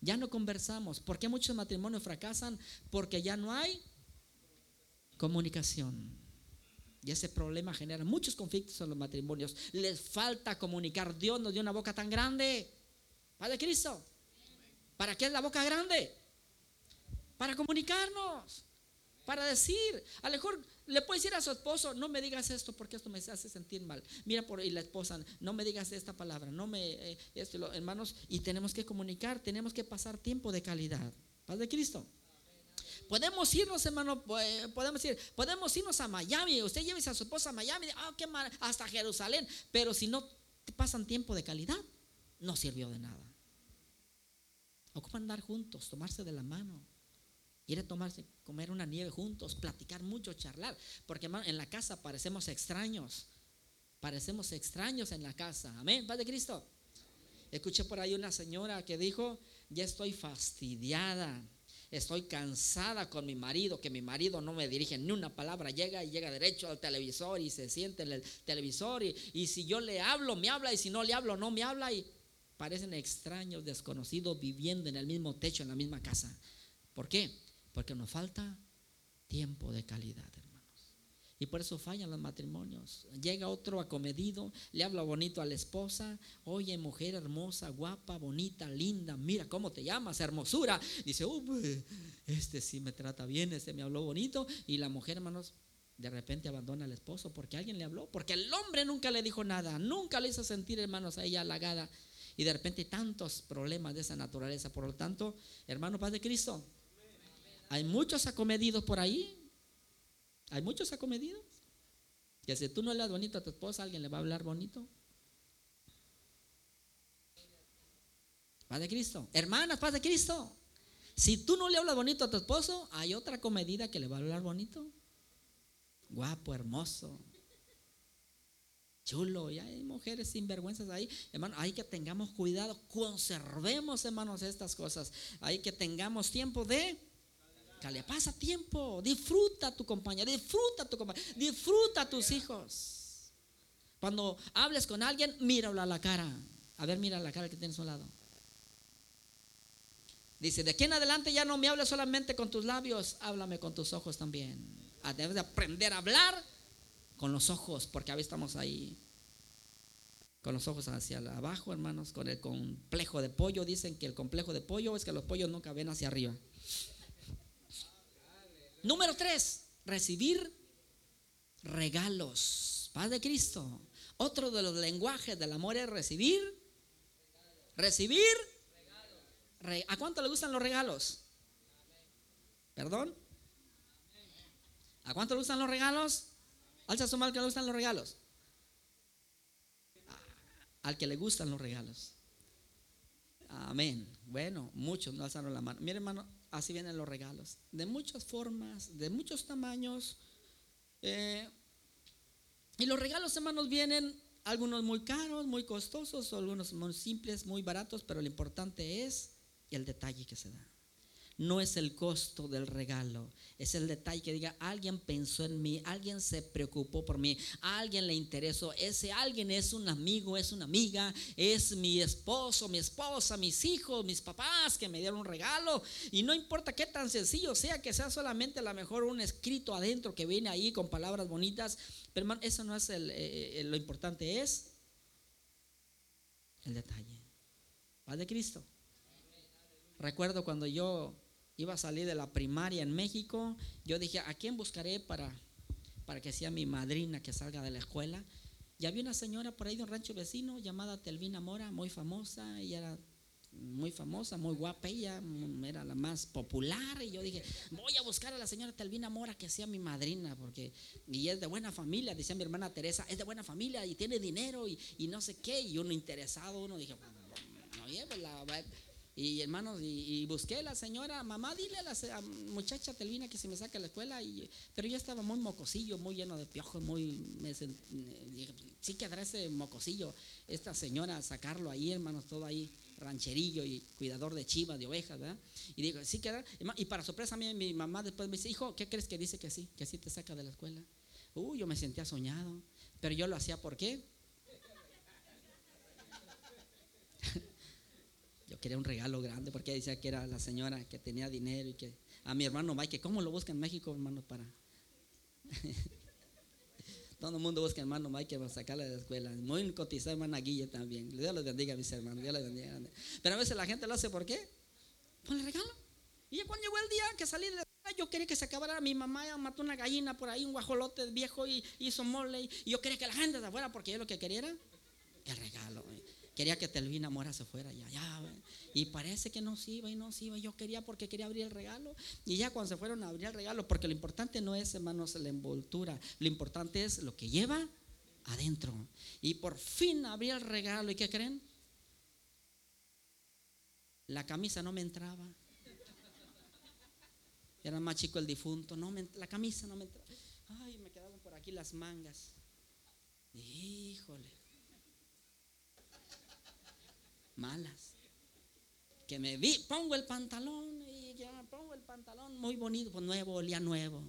ya no conversamos. ¿Por qué muchos matrimonios fracasan? Porque ya no hay comunicación. Y ese problema genera muchos conflictos en los matrimonios. Les falta comunicar. Dios nos dio una boca tan grande. Padre Cristo. ¿Para qué es la boca grande? Para comunicarnos. Para decir. A lo mejor le puede decir a su esposo, no me digas esto porque esto me hace sentir mal. Mira por y la esposa, no me digas esta palabra, no me eh, hermanos, y tenemos que comunicar, tenemos que pasar tiempo de calidad. Padre Cristo. Podemos irnos, hermano, eh, podemos ir, podemos irnos a Miami. Usted llévese a su esposa a Miami, ah, qué hasta Jerusalén. Pero si no pasan tiempo de calidad, no sirvió de nada. Ocupan andar juntos, tomarse de la mano. Ir a tomarse, comer una nieve juntos, platicar mucho, charlar. Porque en la casa parecemos extraños. Parecemos extraños en la casa. Amén. Padre Cristo. Escuché por ahí una señora que dijo, ya estoy fastidiada, estoy cansada con mi marido, que mi marido no me dirige ni una palabra, llega y llega derecho al televisor y se siente en el televisor y, y si yo le hablo, me habla y si no le hablo, no me habla y parecen extraños, desconocidos, viviendo en el mismo techo, en la misma casa. ¿Por qué? Porque nos falta tiempo de calidad. Y por eso fallan los matrimonios. Llega otro acomedido, le habla bonito a la esposa. Oye, mujer hermosa, guapa, bonita, linda, mira cómo te llamas, hermosura. Dice, este sí me trata bien, este me habló bonito. Y la mujer, hermanos, de repente abandona al esposo porque alguien le habló. Porque el hombre nunca le dijo nada, nunca le hizo sentir, hermanos, a ella halagada. Y de repente tantos problemas de esa naturaleza. Por lo tanto, hermano Padre Cristo, hay muchos acomedidos por ahí hay muchos acomedidos. Que si tú no le das bonito a tu esposa, alguien le va a hablar bonito. Paz de Cristo. Hermanas, paz de Cristo. Si tú no le hablas bonito a tu esposo, hay otra comedida que le va a hablar bonito. Guapo, hermoso, chulo. Y hay mujeres sinvergüenzas ahí. Hermano, hay que tengamos cuidado. Conservemos, hermanos, estas cosas. Hay que tengamos tiempo de le pasa tiempo, disfruta tu compañía, disfruta tu compañía, disfruta a tus hijos. Cuando hables con alguien, míralo a la cara. A ver, mira la cara que tienes a su lado. Dice, de aquí en adelante ya no me hables solamente con tus labios, háblame con tus ojos también. Ah, debes de aprender a hablar con los ojos, porque a veces estamos ahí con los ojos hacia abajo, hermanos, con el complejo de pollo. Dicen que el complejo de pollo es que los pollos nunca ven hacia arriba. Número tres, recibir regalos. Paz de Cristo. Otro de los lenguajes del amor es recibir. Recibir. ¿A cuánto le gustan los regalos? ¿Perdón? ¿A cuánto le gustan los regalos? Alza su mano que le gustan los regalos. Al que le gustan los regalos. Amén. Bueno, muchos no alzaron la mano. Mire, hermano, así vienen los regalos. De muchas formas, de muchos tamaños. Eh, y los regalos, hermanos, vienen algunos muy caros, muy costosos, algunos muy simples, muy baratos, pero lo importante es el detalle que se da no es el costo del regalo, es el detalle que diga, alguien pensó en mí, alguien se preocupó por mí, alguien le interesó, ese alguien es un amigo, es una amiga, es mi esposo, mi esposa, mis hijos, mis papás que me dieron un regalo. Y no importa qué tan sencillo sea, que sea solamente a lo mejor un escrito adentro que viene ahí con palabras bonitas, pero hermano, eso no es el, eh, eh, lo importante, es el detalle. Paz de Cristo. Recuerdo cuando yo iba a salir de la primaria en México, yo dije, ¿a quién buscaré para, para que sea mi madrina que salga de la escuela? Y había una señora por ahí de un rancho vecino llamada Telvina Mora, muy famosa, ella era muy famosa, muy guapa, ella era la más popular y yo dije, voy a buscar a la señora Telvina Mora que sea mi madrina, porque y es de buena familia, decía mi hermana Teresa, es de buena familia y tiene dinero y, no sé qué, y uno interesado, uno dije, oye, pues la, y hermanos, y, busqué a la señora, mamá, dile a la muchacha Telvina que se me saque a la escuela. Y, pero yo estaba muy mocosillo, muy lleno de piojos, muy. Dije, sí quedará ese mocosillo, esta señora, sacarlo ahí, hermanos, todo ahí, rancherillo y cuidador de chivas, de ovejas, ¿verdad? Y digo, sí quedará. Y para sorpresa mí, mi mamá después me dice, hijo, ¿qué crees que dice que sí? Que sí te saca de la escuela. Uy, yo me sentía soñado. Pero yo lo hacía, ¿por qué? Quería un regalo grande porque decía que era la señora que tenía dinero y que a mi hermano Mike, ¿cómo lo busca en México, hermano? Para todo el mundo busca hermano Mike para sacarle de la escuela. Muy cotizado, hermana Guille también. Dios los bendiga, mis hermanos. Dios los bendiga. Pero a veces la gente lo hace ¿por qué? Por el regalo. Y cuando llegó el día que salí de la escuela, yo quería que se acabara. Mi mamá mató una gallina por ahí, un guajolote viejo y hizo mole. Y yo quería que la gente se fuera porque yo lo que quería era el regalo. Quería que Telvina Mora se fuera ya, ya. Y parece que no se iba y no se iba. Yo quería porque quería abrir el regalo. Y ya cuando se fueron a abrir el regalo, porque lo importante no es, hermanos, la envoltura. Lo importante es lo que lleva adentro. Y por fin abrí el regalo. ¿Y qué creen? La camisa no me entraba. Era más chico el difunto. No la camisa no me entraba. Ay, me quedaban por aquí las mangas. Híjole malas. Que me vi, pongo el pantalón y pongo el pantalón muy bonito, pues nuevo, olía nuevo.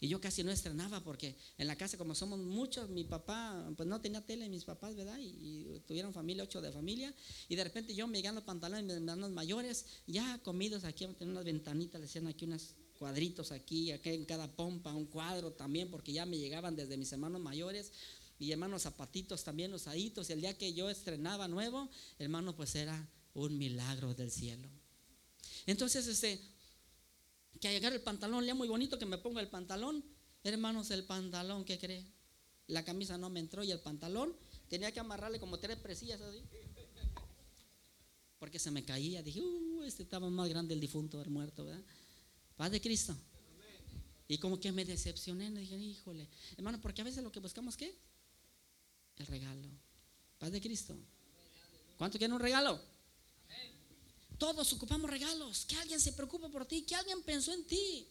Y yo casi no estrenaba porque en la casa, como somos muchos, mi papá, pues no tenía tele, mis papás, ¿verdad? Y, tuvieron familia, ocho de familia. Y de repente yo me los pantalones, mis hermanos mayores, ya comidos aquí, tener unas ventanitas, le hacían aquí unos cuadritos aquí, aquí en cada pompa, un cuadro también, porque ya me llegaban desde mis hermanos mayores y hermanos zapatitos también usaditos. Y el día que yo estrenaba nuevo, hermano, pues era un milagro del cielo. Entonces, este, que llegar el pantalón, lea muy bonito que me ponga el pantalón. Hermanos, el pantalón, ¿qué cree? La camisa no me entró y el pantalón tenía que amarrarle como tres presillas así. Porque se me caía. Dije, uh, este estaba más grande el difunto, el muerto, ¿verdad? Paz de Cristo. Y como que me decepcioné, dije, híjole, hermano, porque a veces lo que buscamos, ¿qué? El regalo. Paz de Cristo. ¿Cuánto quieren un regalo? Todos ocupamos regalos. Que alguien se preocupe por ti, que alguien pensó en ti.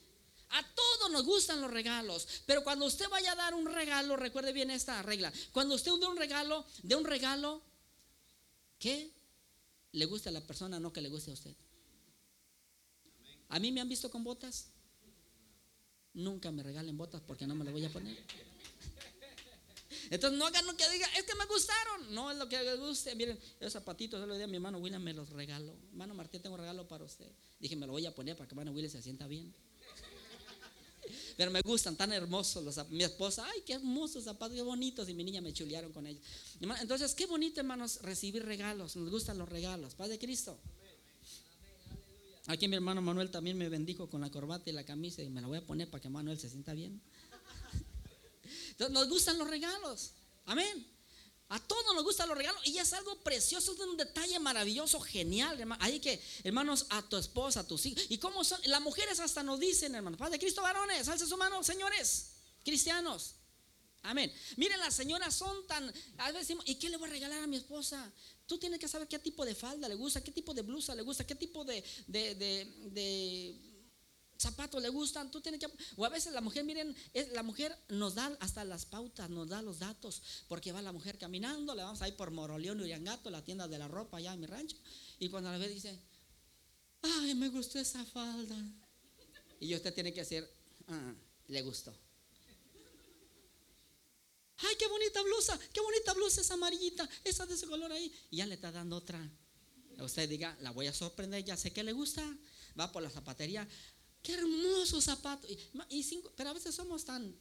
A todos nos gustan los regalos, pero cuando usted vaya a dar un regalo, recuerde bien esta regla. Cuando usted dé un regalo, de un regalo que le guste a la persona, no que le guste a usted. A mí me han visto con botas. Nunca me regalen botas porque no me las voy a poner. Entonces no hagan lo que diga, es que me gustaron. No es lo que les guste. Miren, esos zapatitos, yo le di a mi hermano William, me los regaló. Hermano Martín, tengo un regalo para usted. Dije, me lo voy a poner para que hermano William se sienta bien. Pero me gustan, tan hermosos los Mi esposa, ay, qué hermosos zapatos, qué bonitos. Y mi niña me chulearon con ellos. Entonces, qué bonito, hermanos, recibir regalos. Nos gustan los regalos. Paz de Cristo. Aquí mi hermano Manuel también me bendijo con la corbata y la camisa y me la voy a poner para que Manuel se sienta bien. Nos gustan los regalos. Amén. A todos nos gustan los regalos y es algo precioso, es un detalle maravilloso, genial, hermano. Ahí que, hermanos, a tu esposa, a tus hijos. ¿Y cómo son? Las mujeres hasta nos dicen, hermano, Padre Cristo, varones, alce su mano, señores, cristianos. Amén. Miren, las señoras son tan. A veces decimos, ¿y qué le voy a regalar a mi esposa? Tú tienes que saber qué tipo de falda le gusta, qué tipo de blusa le gusta, qué tipo de, de, de zapatos le gustan, tú tienes que... O a veces la mujer, miren, es, la mujer nos da hasta las pautas, nos da los datos, porque va la mujer caminando, le vamos a ir por Moroleón Uriangato, la tienda de la ropa allá en mi rancho, y cuando la ve dice, ay, me gustó esa falda. Y usted tiene que decir, ah, le gustó. Ay, qué bonita blusa, qué bonita blusa esa amarillita, esa de ese color ahí. Y ya le está dando otra. Usted diga, la voy a sorprender, ya sé que le gusta. Va por la zapatería, Qué hermoso zapato. Y, cinco, pero a veces somos tan...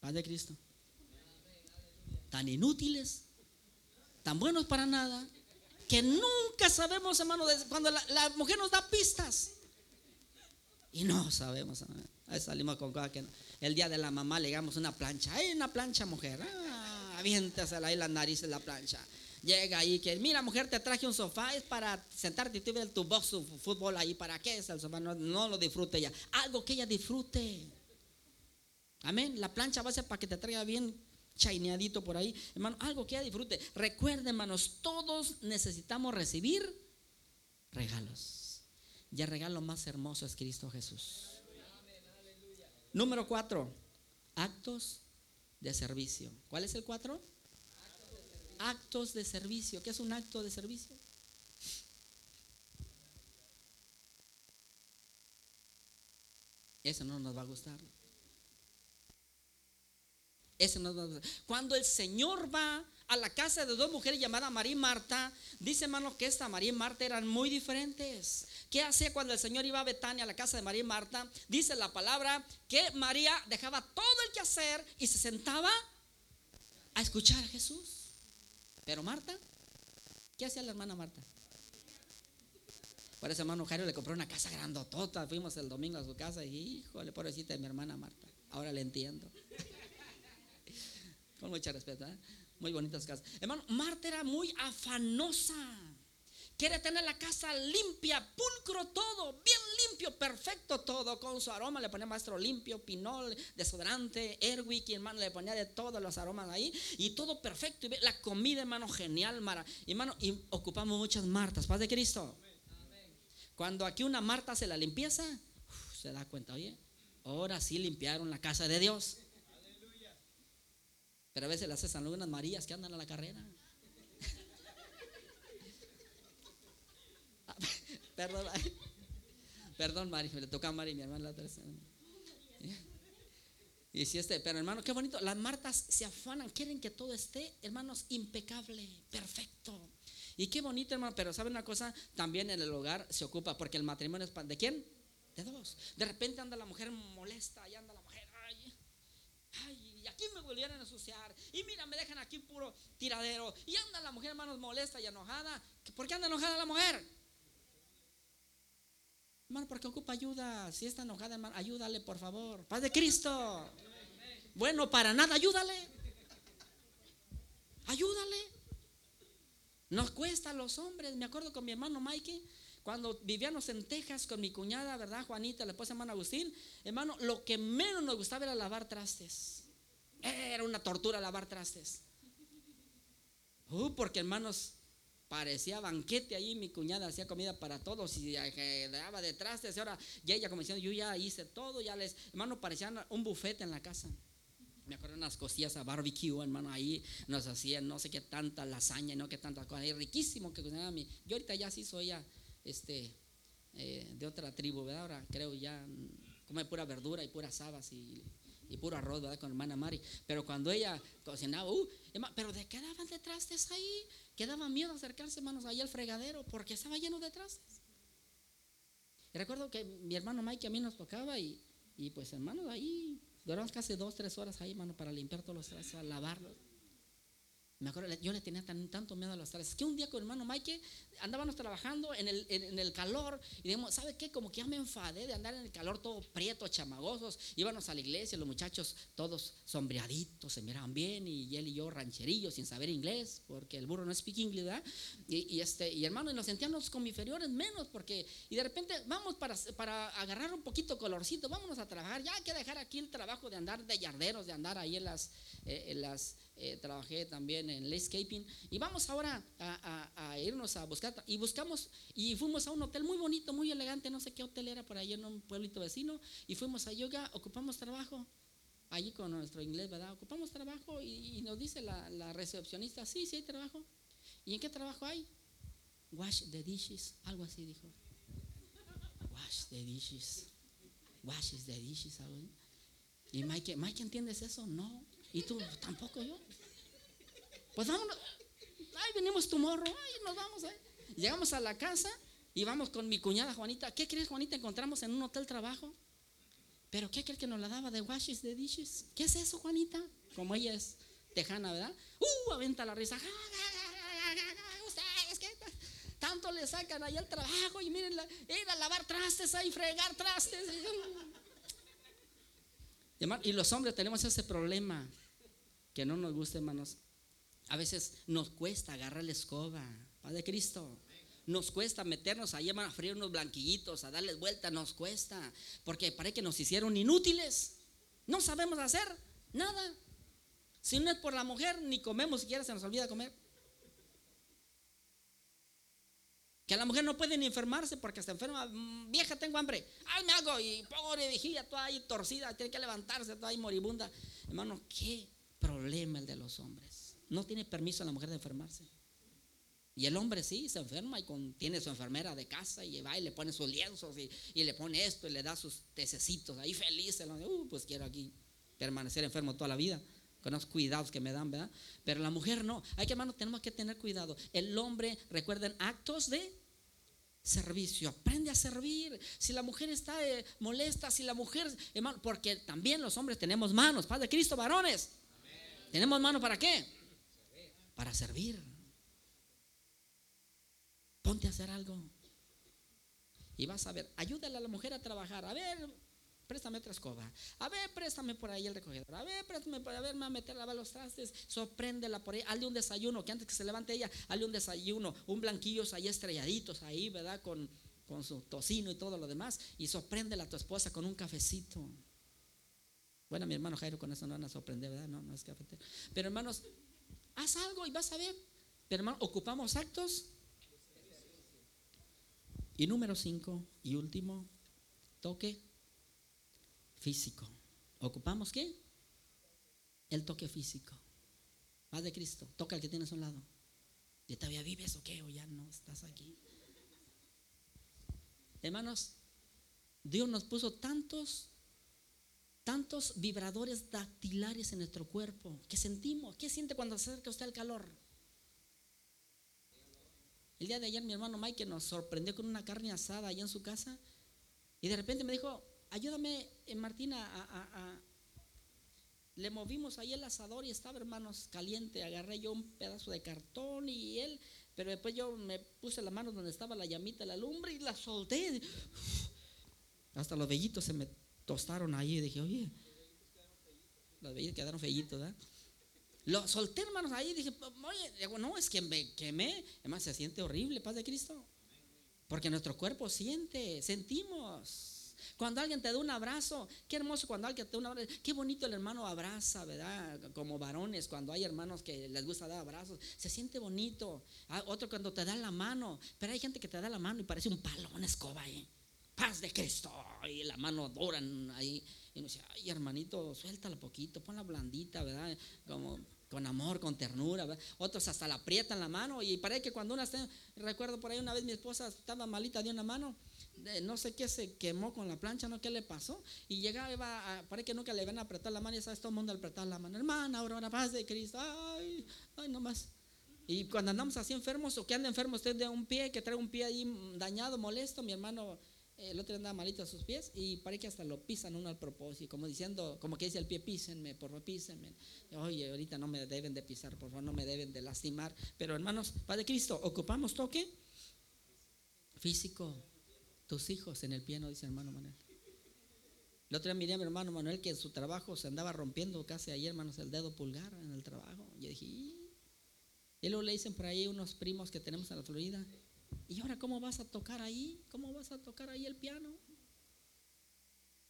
Padre Cristo. Tan inútiles, tan buenos para nada, que nunca sabemos, hermano, cuando la, mujer nos da pistas. Y no sabemos. Ahí salimos con cosas que el día de la mamá le damos una plancha. Hay una plancha, mujer. Ah, aviéntasela ahí las narices la plancha llega ahí que, mira mujer, te traje un sofá, es para sentarte y tú ver tu box, fútbol ahí, ¿para qué es el sofá? No, lo disfrute ella. Algo que ella disfrute. Amén. La plancha va a ser para que te traiga bien chaineadito por ahí. Hermano, algo que ella disfrute. Recuerden, hermanos, todos necesitamos recibir regalos. Y el regalo más hermoso es Cristo Jesús. Número cuatro, actos de servicio. ¿Cuál es el cuatro? Actos de servicio. ¿Qué es un acto de servicio? Eso no nos va a gustar. Eso no nos va a gustar. Cuando el Señor va a la casa de dos mujeres llamadas María y Marta, dice hermano que esta María y Marta eran muy diferentes. ¿Qué hacía cuando el Señor iba a Betania a la casa de María y Marta? Dice la palabra que María dejaba todo el que hacer y se sentaba a escuchar a Jesús. Pero Marta, ¿qué hacía la hermana Marta? Por eso hermano Jairo le compró una casa grandotota. Fuimos el domingo a su casa y híjole, pobrecita de mi hermana Marta. Ahora le entiendo. Con mucha respeto, ¿eh? Muy bonitas casas. Hermano, Marta era muy afanosa. Quiere tener la casa limpia, pulcro todo, bien limpio, perfecto todo, con su aroma. Le ponía maestro limpio, pinol, desodorante, Airwick, y hermano le ponía de todos los aromas ahí. Y todo perfecto. Y la comida, hermano, genial, Mara. Hermano, y ocupamos muchas Martas. Paz de Cristo. Cuando aquí una Marta hace la limpieza, se da cuenta, oye, ahora sí limpiaron la casa de Dios. Pero a veces las hacen algunas Marías que andan a la carrera. Perdón, perdón, Mari, me toca a Mari, mi hermana la tercera. Y si este, pero hermano, qué bonito. Las Martas se afanan, quieren que todo esté, hermanos, impecable, perfecto. Y qué bonito, hermano. Pero ¿saben una cosa? También en el hogar se ocupa, porque el matrimonio es de quién? De dos. De repente anda la mujer molesta, y anda la mujer, ay, ay, y aquí me volvieron a ensuciar. Y mira, me dejan aquí puro tiradero. Y anda la mujer, hermanos, molesta y enojada. ¿Por qué anda enojada la mujer? Hermano, porque ocupa ayuda. Si está enojada, hermano, ayúdale, por favor. Paz de Cristo. Bueno, para nada, ayúdale. Ayúdale. Nos cuesta a los hombres. Me acuerdo con mi hermano Mikey, cuando vivíamos en Texas con mi cuñada, ¿verdad? Juanita, la esposa hermano Agustín. Hermano, lo que menos nos gustaba era lavar trastes. Era una tortura lavar trastes. Uh, porque hermanos, parecía banquete ahí, mi cuñada hacía comida para todos y daba detrás de ahora ya ella como diciendo, yo ya hice todo, ya les, hermano, parecía un bufete en la casa. Me acuerdo unas costillas a barbecue, hermano, ahí nos hacían no sé qué tanta lasaña, no qué tanta cosa, riquísimo que cocinaba mí. Yo ahorita ya sí soy ya, este, eh, de otra tribu, ¿verdad? Ahora creo ya come pura verdura y puras habas y y puro arroz, ¿verdad? Con hermana Mari. Pero cuando ella cocinaba, uh, pero ¿de qué daban de trastes ahí? Que daba miedo acercarse, hermanos, ahí al fregadero porque estaba lleno de trastes. Y recuerdo que mi hermano Mike a mí nos tocaba y, y pues, hermanos, ahí duramos casi dos, tres horas ahí, hermano, para limpiar todos los trastes, a lavarlos. Me acuerdo, yo le tenía tanto miedo a los trastes que un día con hermano Mike andábamos trabajando en el, en, el calor y dijimos, ¿sabe qué? Como que ya me enfadé de andar en el calor todo prieto, chamagosos. Íbamos a la iglesia, los muchachos todos sombreaditos, se miraban bien y él y yo rancherillos sin saber inglés, porque el burro no speak English, ¿verdad? Y, este, y hermano, y nos sentíamos como inferiores menos, porque, y de repente vamos para, para agarrar un poquito colorcito, vámonos a trabajar, ya hay que dejar aquí el trabajo de andar de yarderos, de andar ahí en las, eh, en las eh, trabajé también en landscaping y vamos ahora a, irnos a buscar y buscamos y fuimos a un hotel muy bonito, muy elegante, no sé qué hotel era por ahí en un pueblito vecino y fuimos a yoga, ocupamos trabajo allí con nuestro inglés, ¿verdad? Ocupamos trabajo y, nos dice la, recepcionista, sí, sí hay trabajo. ¿Y en qué trabajo hay? Wash the dishes, algo así dijo. Wash the dishes. Wash the dishes, algo Y Mike, Mike, ¿entiendes eso? No. Y tú, tampoco yo. Pues vámonos. Ay, venimos tu morro. Ay, nos vamos. Ahí. Llegamos a la casa y vamos con mi cuñada Juanita. ¿Qué crees, Juanita? Encontramos en un hotel trabajo. Pero ¿qué crees que nos la daba de washes, de dishes? ¿Qué es eso, Juanita? Como ella es tejana, ¿verdad? ¡Uh! Aventa la risa. Ustedes, ¿qué? Tanto le sacan ahí al trabajo y miren, ir a lavar trastes ahí, fregar trastes. Y los hombres tenemos ese problema que no nos gusta, hermanos. A veces nos cuesta agarrar la escoba, Padre Cristo. Nos cuesta meternos ahí a freír unos blanquillitos, a darles vuelta, nos cuesta. Porque parece que nos hicieron inútiles. No sabemos hacer nada. Si no es por la mujer, ni comemos siquiera, se nos olvida comer. Que la mujer no puede ni enfermarse porque está enferma. Mm, vieja, tengo hambre. Ay, me hago. Y pobre viejilla, toda ahí torcida, tiene que levantarse, toda ahí moribunda. Hermano, qué problema el de los hombres. No tiene permiso la mujer de enfermarse. Y el hombre sí, se enferma y tiene su enfermera de casa y va y le pone sus lienzos y, le pone esto y le da sus tececitos ahí feliz. Uh, pues quiero aquí permanecer enfermo toda la vida con los cuidados que me dan, ¿verdad? Pero la mujer no. Hay que, hermano, tenemos que tener cuidado. El hombre, recuerden, actos de servicio. Aprende a servir. Si la mujer está eh, molesta, si la mujer, hermano, porque también los hombres tenemos manos. Padre Cristo, varones. ¿Tenemos manos para qué? Para servir. Ponte a hacer algo. Y vas a ver, ayúdale a la mujer a trabajar. A ver, préstame otra escoba. A ver, préstame por ahí el recogedor. A ver, préstame por a ver, me a meter a los trastes. Sorpréndela por ahí. Hazle un desayuno, que antes que se levante ella, hazle un desayuno, un blanquillos ahí estrelladitos ahí, ¿verdad? Con, con su tocino y todo lo demás. Y sorpréndela a tu esposa con un cafecito. Bueno, mi hermano Jairo con eso no van a sorprender, ¿verdad? No, no es cafetero. Pero hermanos, haz algo y vas a ver. Pero hermano, ocupamos actos. Y número cinco y último, toque físico. ¿Ocupamos qué? El toque físico. Paz de Cristo. Toca al que tienes a un lado. ¿Y todavía vives o qué? ¿O ya no estás aquí? Hermanos, Dios nos puso tantos, tantos vibradores dactilares en nuestro cuerpo que sentimos. ¿Qué siente cuando se acerca usted al calor? El día de ayer mi hermano Mike nos sorprendió con una carne asada allá en su casa y de repente me dijo, ayúdame, eh, Martina, a, le movimos ahí el asador y estaba, hermanos, caliente. Agarré yo un pedazo de cartón y él, pero después yo me puse la mano donde estaba la llamita, la lumbre y la solté. Hasta los vellitos se me tostaron ahí y dije, oye, los vellitos quedaron fellitos, ¿verdad? Lo solté, hermanos, ahí y dije, oye, no, es que me quemé. Además, se siente horrible, paz de Cristo. Porque nuestro cuerpo siente, sentimos. Cuando alguien te da un abrazo, qué hermoso cuando alguien te da un abrazo, qué bonito el hermano abraza, ¿verdad? Como varones, cuando hay hermanos que les gusta dar abrazos, se siente bonito. Ah, otro cuando te da la mano, pero hay gente que te da la mano y parece un palo, una escoba ahí. Paz de Cristo, y la mano duran ahí. Y uno dice, ay hermanito, suéltala poquito, ponla blandita, ¿verdad? Como con amor, con ternura. Otros hasta la aprietan la mano y parece que cuando una está, recuerdo por ahí una vez mi esposa estaba malita de una mano, no sé qué se quemó con la plancha, no qué le pasó y llegaba, iba parece que nunca le iban a apretar la mano y sabes todo el mundo apretar la mano, hermana, aurora, paz de Cristo, ay, ay, no más. Y cuando andamos así enfermos o que anda enfermo usted de un pie, que trae un pie ahí dañado, molesto, mi hermano el otro andaba malito a sus pies y parece que hasta lo pisan uno al propósito, como diciendo, como que dice el pie, písenme, por favor, písenme. Oye, ahorita no me deben de pisar, por favor, no me deben de lastimar. Pero hermanos, Padre Cristo, ocupamos toque físico. Tus hijos en el pie, no dice hermano Manuel. El otro día miré a mi hermano Manuel que en su trabajo se andaba rompiendo casi ayer, hermanos, el dedo pulgar en el trabajo. Y yo dije, y luego le dicen por ahí unos primos que tenemos en la Florida, ¿Y ahora cómo vas a tocar ahí? ¿Cómo vas a tocar ahí el piano?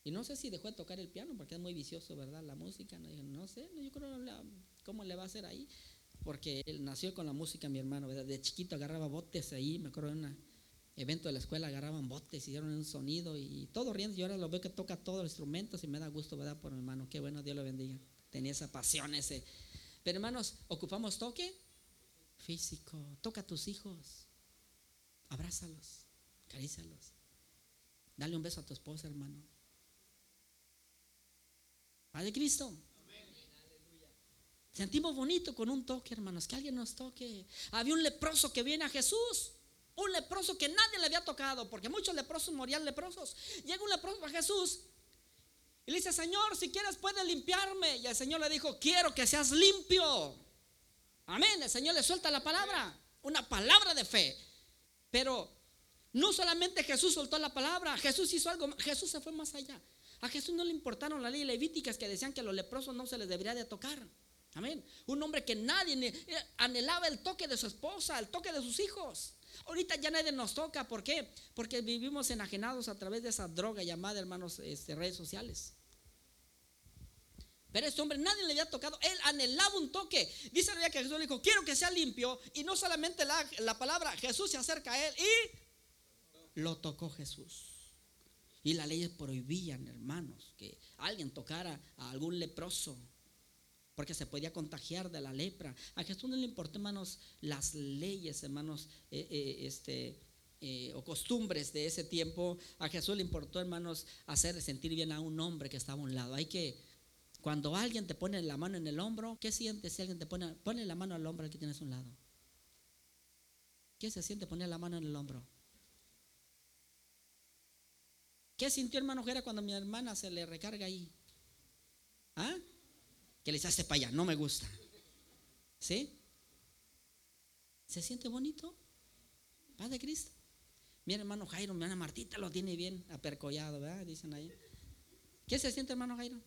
Y no sé si dejó de tocar el piano porque es muy vicioso, ¿verdad? La música. No, no sé, yo creo cómo le va a hacer ahí. Porque él nació con la música, mi hermano, ¿verdad? De chiquito agarraba botes ahí, me acuerdo de un evento de la escuela, agarraban botes, hicieron un sonido y todo riendo. Y ahora lo veo que toca todos los instrumentos y me da gusto, ¿verdad? Por mi hermano. Qué bueno, Dios lo bendiga. Tenía esa pasión, ese. Pero hermanos, ocupamos toque físico. Toca a tus hijos abrázalos, carízalos. Dale un beso a tu esposa, hermano. Padre Cristo. Sentimos bonito con un toque, hermanos, que alguien nos toque. Había un leproso que viene a Jesús. Un leproso que nadie le había tocado, porque muchos leprosos morían leprosos. Llega un leproso a Jesús y le dice, Señor, si quieres puedes limpiarme. Y el Señor le dijo, quiero que seas limpio. Amén. El Señor le suelta la palabra, una palabra de fe. Pero no solamente Jesús soltó la palabra, Jesús hizo algo, Jesús se fue más allá. A Jesús no le importaron las leyes levíticas que decían que a los leprosos no se les debería de tocar. Amén. Un hombre que nadie eh, anhelaba el toque de su esposa, el toque de sus hijos. Ahorita ya nadie nos toca. ¿Por qué? Porque vivimos enajenados a través de esa droga llamada, hermanos, este, redes sociales. Pero este hombre nadie le había tocado. Él anhelaba un toque. Dice la que Jesús le dijo, quiero que sea limpio. Y no solamente la, la palabra, Jesús se acerca a él y lo tocó Jesús. Y las leyes prohibían, hermanos, que alguien tocara a algún leproso. Porque se podía contagiar de la lepra. A Jesús no le importó, hermanos, las leyes, hermanos, eh, eh, este, eh, o costumbres de ese tiempo. A Jesús le importó, hermanos, hacer sentir bien a un hombre que estaba a un lado. Hay que cuando alguien te pone la mano en el hombro, ¿qué sientes si alguien te pone, pone la mano al hombro al que tienes a un lado? ¿Qué se siente poner la mano en el hombro? ¿Qué sintió hermano Jera cuando mi hermana se le recarga ahí? ¿Ah? Que le echaste para allá, no me gusta. ¿Sí? ¿Se siente bonito? Paz de Cristo. Mi hermano Jairo, mi hermana Martita lo tiene bien apercollado, ¿verdad? Dicen ahí. ¿Qué se siente, hermano Jairo?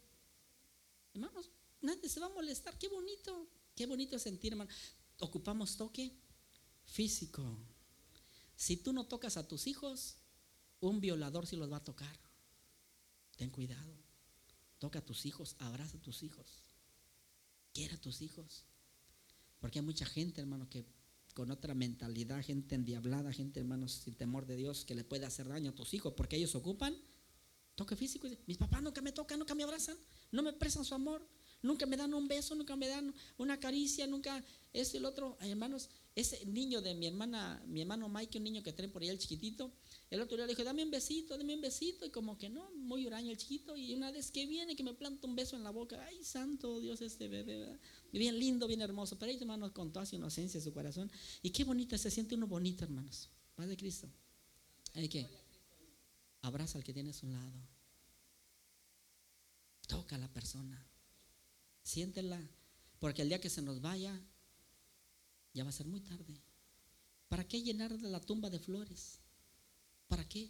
Hermanos, nadie se va a molestar. Qué bonito, qué bonito sentir, hermano. Ocupamos toque físico. Si tú no tocas a tus hijos, un violador sí los va a tocar. Ten cuidado. Toca a tus hijos, abraza a tus hijos. Quiera a tus hijos. Porque hay mucha gente, hermano, que con otra mentalidad, gente endiablada, gente, hermanos, sin temor de Dios, que le puede hacer daño a tus hijos porque ellos ocupan toque físico. Mis papás nunca me tocan, nunca me abrazan, no me prestan su amor, nunca me dan un beso, nunca me dan una caricia, nunca esto y el otro. hermanos, ese niño de mi hermana, mi hermano Mike, un niño que trae por ahí el chiquitito, el otro día le dijo, dame un besito, dame un besito, y como que no, muy huraño el chiquito, y una vez que viene, que me planta un beso en la boca, ay, santo Dios, este bebé, ¿verdad? bien lindo, bien hermoso, pero ahí, hermanos, con toda su inocencia, su corazón, y qué bonito, se siente uno bonito, hermanos, paz de Cristo. ¿Hay que Abraza al que tienes a un lado. Toca a la persona. Siéntela. Porque el día que se nos vaya, ya va a ser muy tarde. ¿Para qué llenar la tumba de flores? ¿Para qué?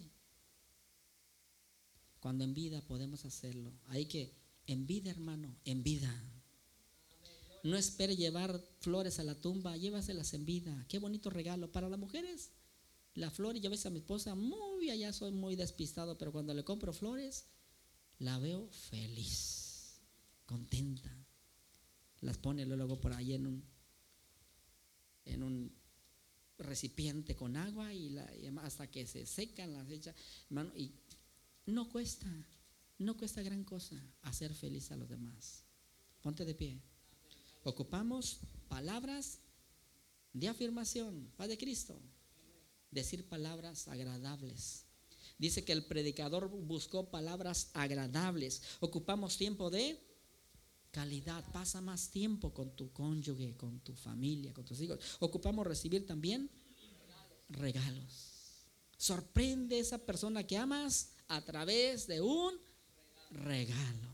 Cuando en vida podemos hacerlo. Hay que, en vida, hermano, en vida. No espere llevar flores a la tumba, llévaselas en vida. Qué bonito regalo. Para las mujeres, la flor, y yo ves a mi esposa, muy allá soy muy despistado, pero cuando le compro flores, la veo feliz, contenta. Las pone luego por ahí en un, en un recipiente con agua y, la, hasta que se secan las hechas. Hermano, y no cuesta, no cuesta gran cosa hacer feliz a los demás. Ponte de pie. Ocupamos palabras de afirmación, Padre Cristo. Decir palabras agradables. Dice que el predicador buscó palabras agradables. Ocupamos tiempo de calidad. Pasa más tiempo con tu cónyuge, con tu familia, con tus hijos. Ocupamos recibir también regalos. Sorprende a esa persona que amas a través de un regalo.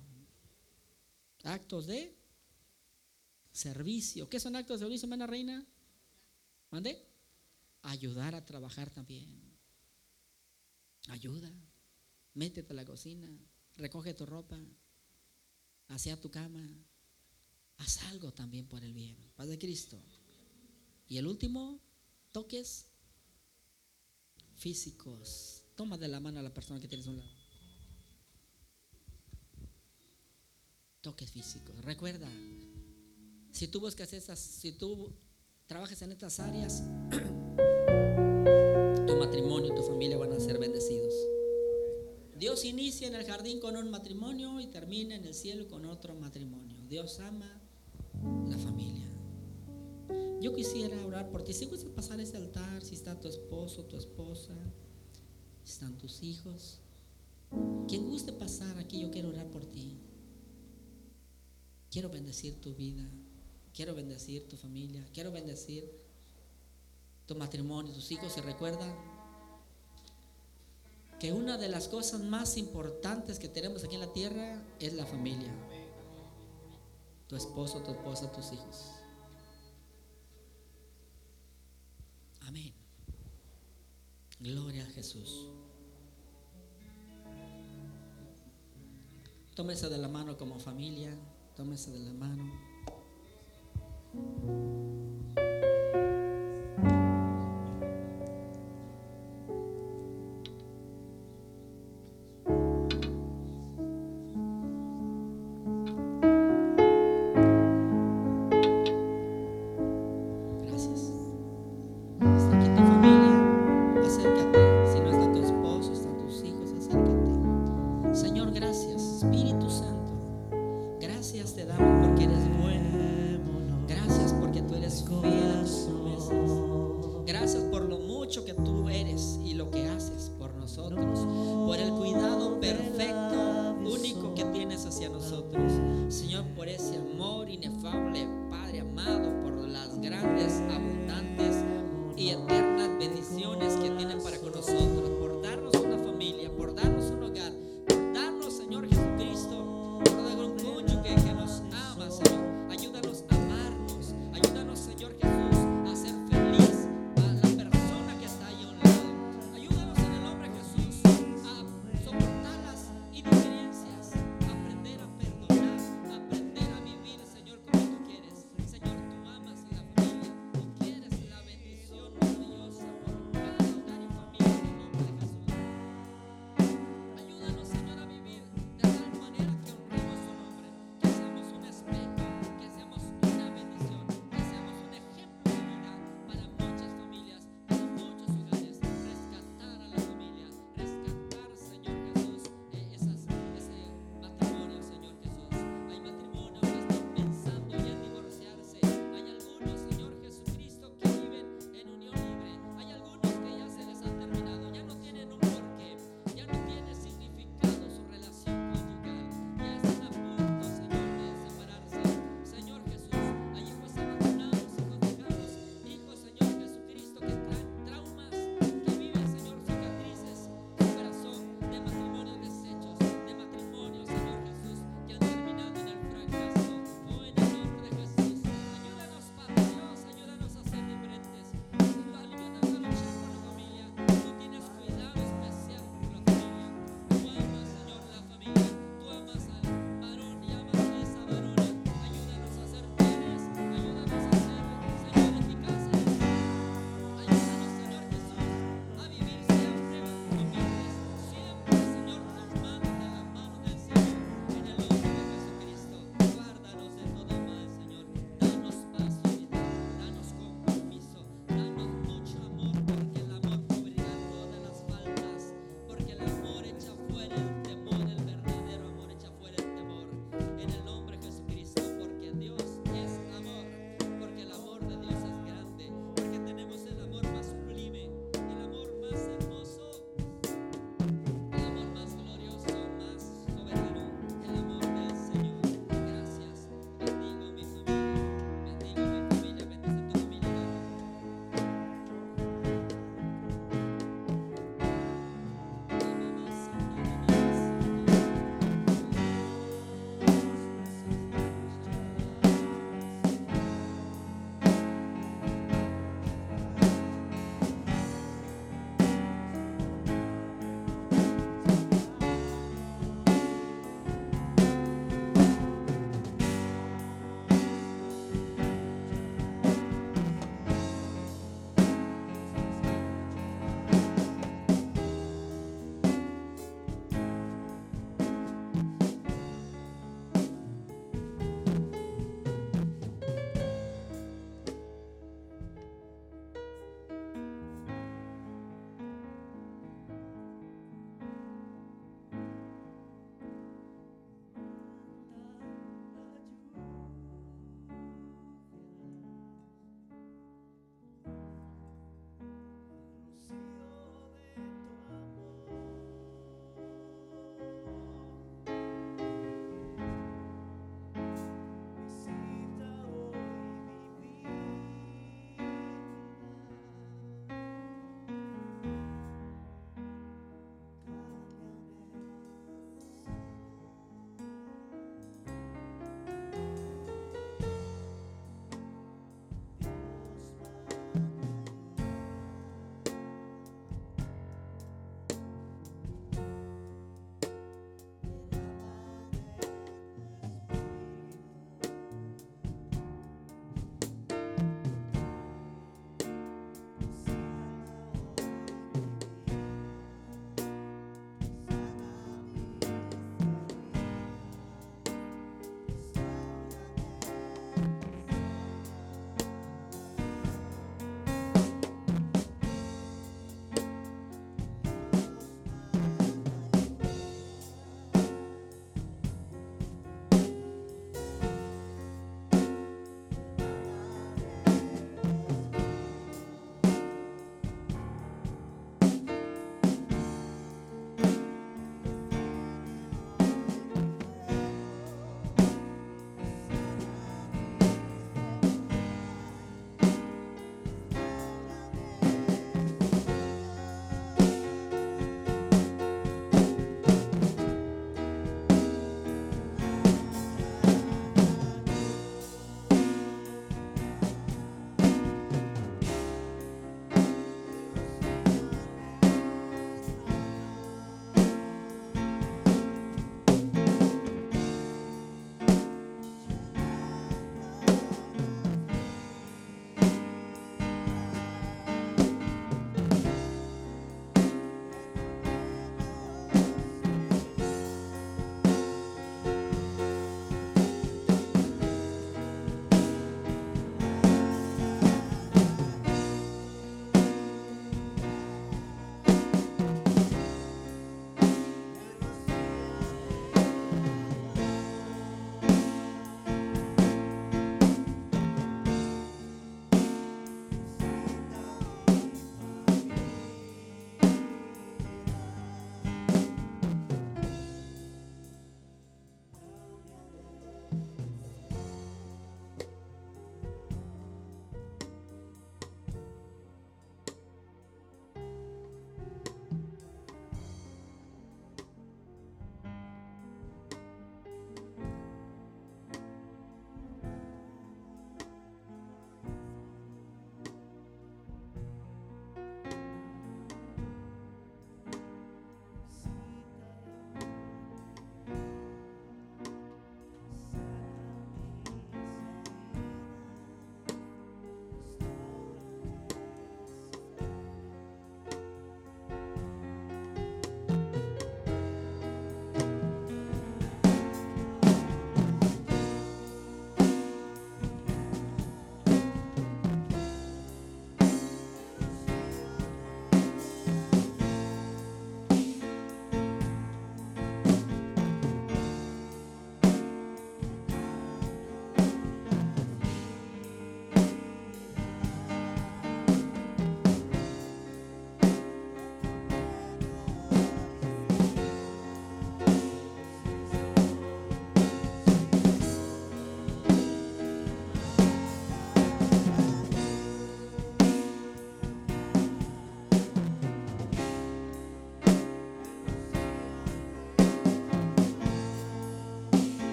Actos de servicio. ¿Qué son actos de servicio, hermana reina? ¿Mande? Ayudar a trabajar también. Ayuda. Métete a la cocina. Recoge tu ropa. Hacia tu cama. Haz algo también por el bien. Paz de Cristo. Y el último, toques físicos. Toma de la mano a la persona que tienes a un lado. Toques físicos. Recuerda, si tú buscas esas, si tú trabajas en estas áreas, matrimonio y tu familia van a ser bendecidos. Dios inicia en el jardín con un matrimonio y termina en el cielo con otro matrimonio. Dios ama la familia. Yo quisiera orar por ti. Si gustas pasar ese altar, si está tu esposo, tu esposa, si están tus hijos, quien guste pasar aquí, yo quiero orar por ti. Quiero bendecir tu vida. Quiero bendecir tu familia. Quiero bendecir tu matrimonio, tus hijos. Y recuerda que una de las cosas más importantes que tenemos aquí en la tierra es la familia. Tu esposo, tu esposa, tus hijos. Amén. Gloria a Jesús. Tómese de la mano como familia. Tómese de la mano. Santo.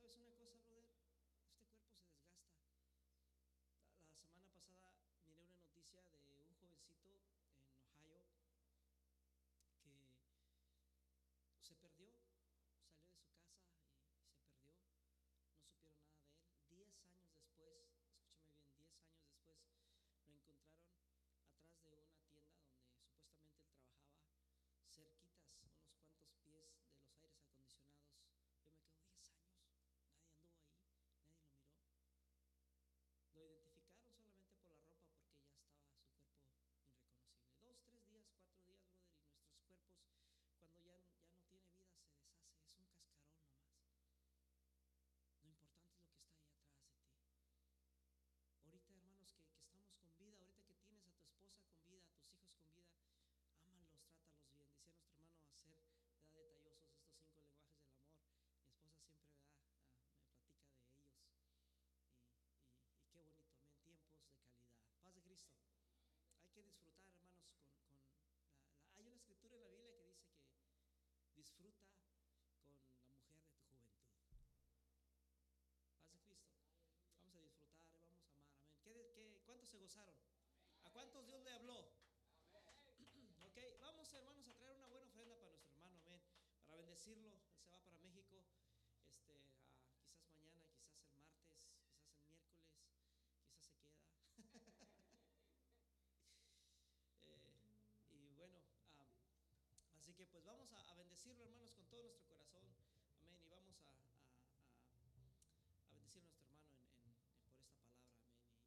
¿sabes una cosa, brother? Este cuerpo se desgasta. La, semana pasada miré una noticia de un jovencito en Ohio que se perdió, salió de su casa y se perdió, no supieron nada de él. Diez años después, escúchame bien, diez años después lo encontraron atrás de una tienda donde supuestamente él trabajaba, cerquitas, unos cuantos pies de los aires acondicionados, escritura en la Biblia que dice que disfruta con la mujer de tu juventud. Paz de Cristo. Vamos a disfrutar, vamos a amar. Amén. ¿Qué, cuántos se gozaron? ¿A cuántos Dios le habló? Ok, vamos hermanos a traer una buena ofrenda para nuestro hermano, amén. Para bendecirlo. Él se va para México. Este, quizás mañana, quizás el martes, quizás el miércoles, quizás se queda. Eh, y bueno, así que pues vamos a, bendecirlo, hermanos, con todo nuestro corazón. Amén. Y vamos a, bendecir a nuestro hermano por esta palabra. Amén.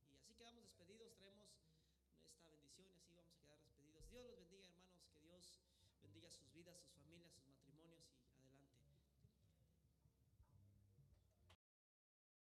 Y, y así quedamos despedidos. Traemos esta bendición y así vamos